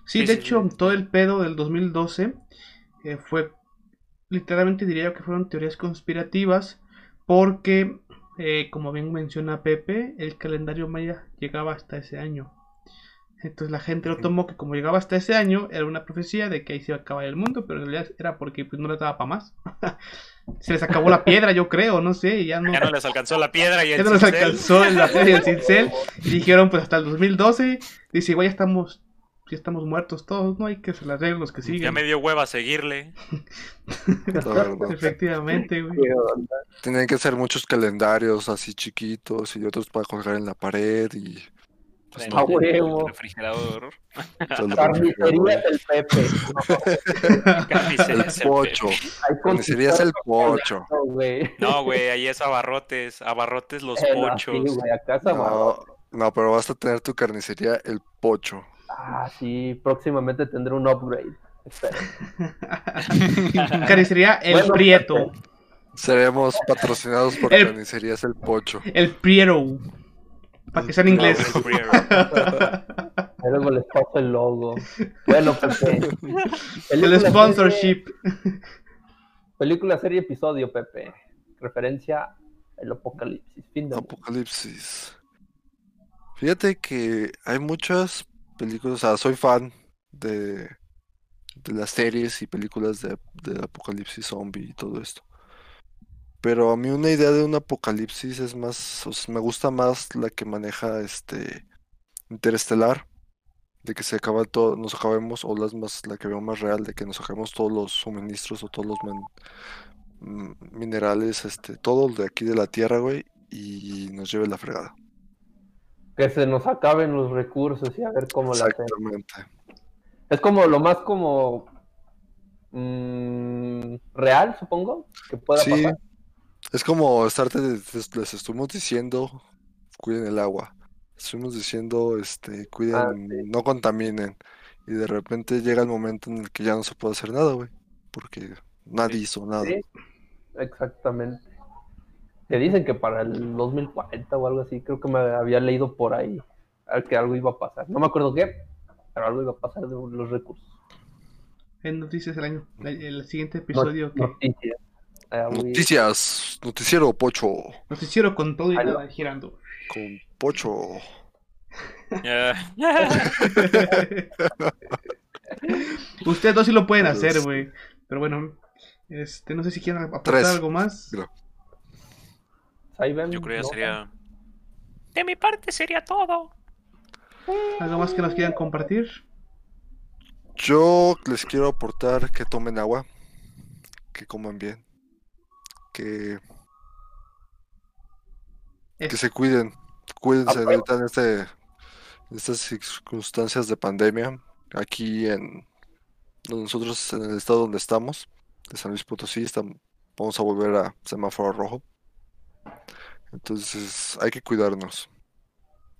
Sí, de sí, hecho, sí. todo el pedo del 2012 eh, fue, literalmente diría yo que fueron teorías conspirativas, porque, eh, como bien menciona Pepe, el calendario maya llegaba hasta ese año. Entonces la gente lo tomó que como llegaba hasta ese año, era una profecía de que ahí se iba a acabar el mundo, pero en realidad era porque pues, no les daba para más. se les acabó la piedra, yo creo, no sé, ya no, Ya no les alcanzó la piedra y ya el no les cincel. alcanzó la piedra y el cincel, y dijeron pues hasta el 2012, dice, igual ya estamos, ya estamos muertos todos, no hay que se las los que siguen. Ya me dio hueva seguirle. Efectivamente, güey. Tienen que ser muchos calendarios así chiquitos y otros para colgar en la pared y pues, en no, huevo. el refrigerador. del Pepe. Carnicería El es el pocho. Pepe. Hay Carnicería es el pocho. No, güey. Ahí es abarrotes. Abarrotes los Eh, no, pochos. sí, güey, acá se amarró. No, no, pero vas a tener tu carnicería el pocho. Ah, sí, próximamente tendré un upgrade. Espera. Carnicería El Bueno, Prieto. Seremos patrocinados por El- carnicerías el pocho. El Prieto. Para que sea en inglés. El. Y Luego les paso el logo. Bueno, Pepe. El Película, sponsorship. Serie, película, serie, episodio, Pepe. Referencia al apocalipsis. Fin de mundo. Apocalipsis. Fíjate que hay muchas películas, o sea, soy fan de, de las series y películas de, de apocalipsis zombie y todo esto. Pero a mí una idea de un apocalipsis es más, o sea, me gusta más la que maneja este Interestelar, de que se acaba todo, nos acabemos, o las más, la que veo más real, de que nos acabemos todos los suministros o todos los mm, minerales, este, todo de aquí de la tierra, güey, y nos lleve la fregada. Que se nos acaben los recursos y a ver cómo la. Exactamente. Es como lo más como mm, real, supongo, que pueda Sí, pasar. Es como estarte, les, estuvimos diciendo, cuiden el agua. Estuvimos diciendo, este, cuiden, Ah, no contaminen. Y de repente llega el momento en el que ya no se puede hacer nada, güey. Porque nadie hizo nada. Sí, exactamente. Te dicen que para el 2040 o algo así, creo que me había leído por ahí a que algo iba a pasar. No me acuerdo qué, pero algo iba a pasar de los recursos. En Noticias del Año. El siguiente episodio que. Noticias. Ah, Noticias, noticiero Pocho, Noticiero con todo y Aló. nada girando. con Pocho. Ustedes dos sí lo pueden Pues- hacer, güey. Pero bueno. Este, no sé si quieren aportar Tres. algo más. Ahí ven, Yo creo ¿no? sería. De mi parte sería todo. ¿Algo más que nos quieran compartir? Yo les quiero aportar que tomen agua, que coman bien, que, que se cuiden, cuídense Ah, ahorita en este, en estas circunstancias de pandemia, aquí en nosotros en el estado donde estamos, de San Luis Potosí, estamos, vamos a volver a semáforo rojo. Entonces hay que cuidarnos.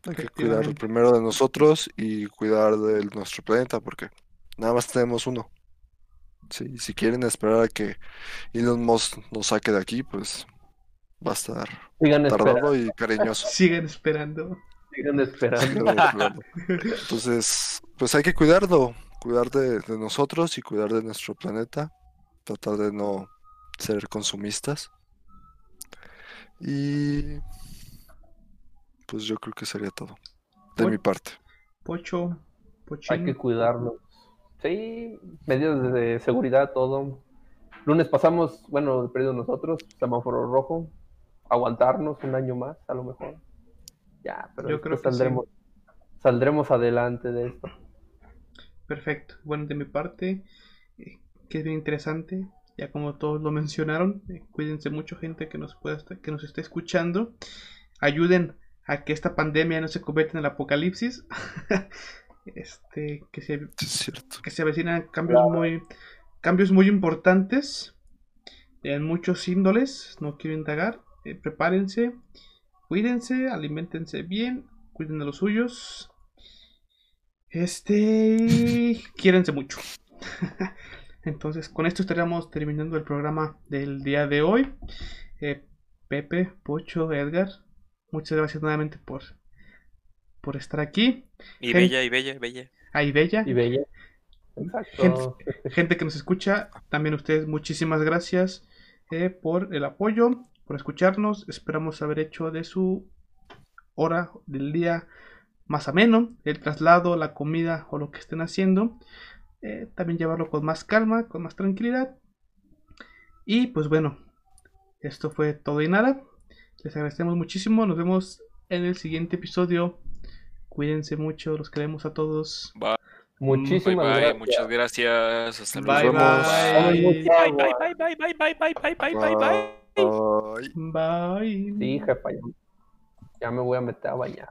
Hay que cuidar primero de nosotros y cuidar de nuestro planeta, porque nada más tenemos uno. Sí, si quieren esperar a que Elon Musk nos saque de aquí, pues va a estar Sigan esperando. tardado y cariñoso. Siguen esperando. Sigan esperando. Entonces, pues hay que cuidarlo, cuidar de, de nosotros y cuidar de nuestro planeta, tratar de no ser consumistas. Y pues yo creo que sería todo de mi parte. Pocho, Hay que Pochín. Sí, medidas de seguridad, todo. Lunes pasamos, bueno, perdido nosotros, semáforo rojo. Aguantarnos un año más, a lo mejor. Ya, pero Yo después creo que sí. saldremos, saldremos adelante de esto. Perfecto. Bueno, de mi parte, eh, que es bien interesante, ya como todos lo mencionaron, eh, cuídense mucho gente que nos pueda que nos esté escuchando. Ayuden a que esta pandemia no se convierta en el apocalipsis. este, que se, Sí, es cierto. que se avecinan cambios muy cambios muy importantes en muchos índoles. No quiero indagar. eh, prepárense, cuídense, alimentense bien, cuiden de los suyos. Este, quiérense mucho. Entonces, con esto estaríamos terminando el programa del día de hoy. Eh, Pepe, Pocho, Edgar, muchas gracias nuevamente por, por estar aquí. Y Gente- bella, y bella, y bella. Ahí, Bella. Y bella. Exacto. gente que nos escucha, también ustedes muchísimas gracias eh, por el apoyo, por escucharnos. Esperamos haber hecho de su hora del día más ameno, el traslado, la comida o lo que estén haciendo. Eh, también llevarlo con más calma, con más tranquilidad. Y pues bueno, esto fue todo y nada. Les agradecemos muchísimo. Nos vemos en el siguiente episodio. Cuídense mucho, los queremos a todos. Bye, Muchísimas bye, gracias. muchas gracias. Hasta Bye, luego. bye. Bye, bye, bye, bye, bye, bye, bye, bye, bye, bye. Bye. Bye. Sí, jefa, ya, ya me voy a meter a bañar.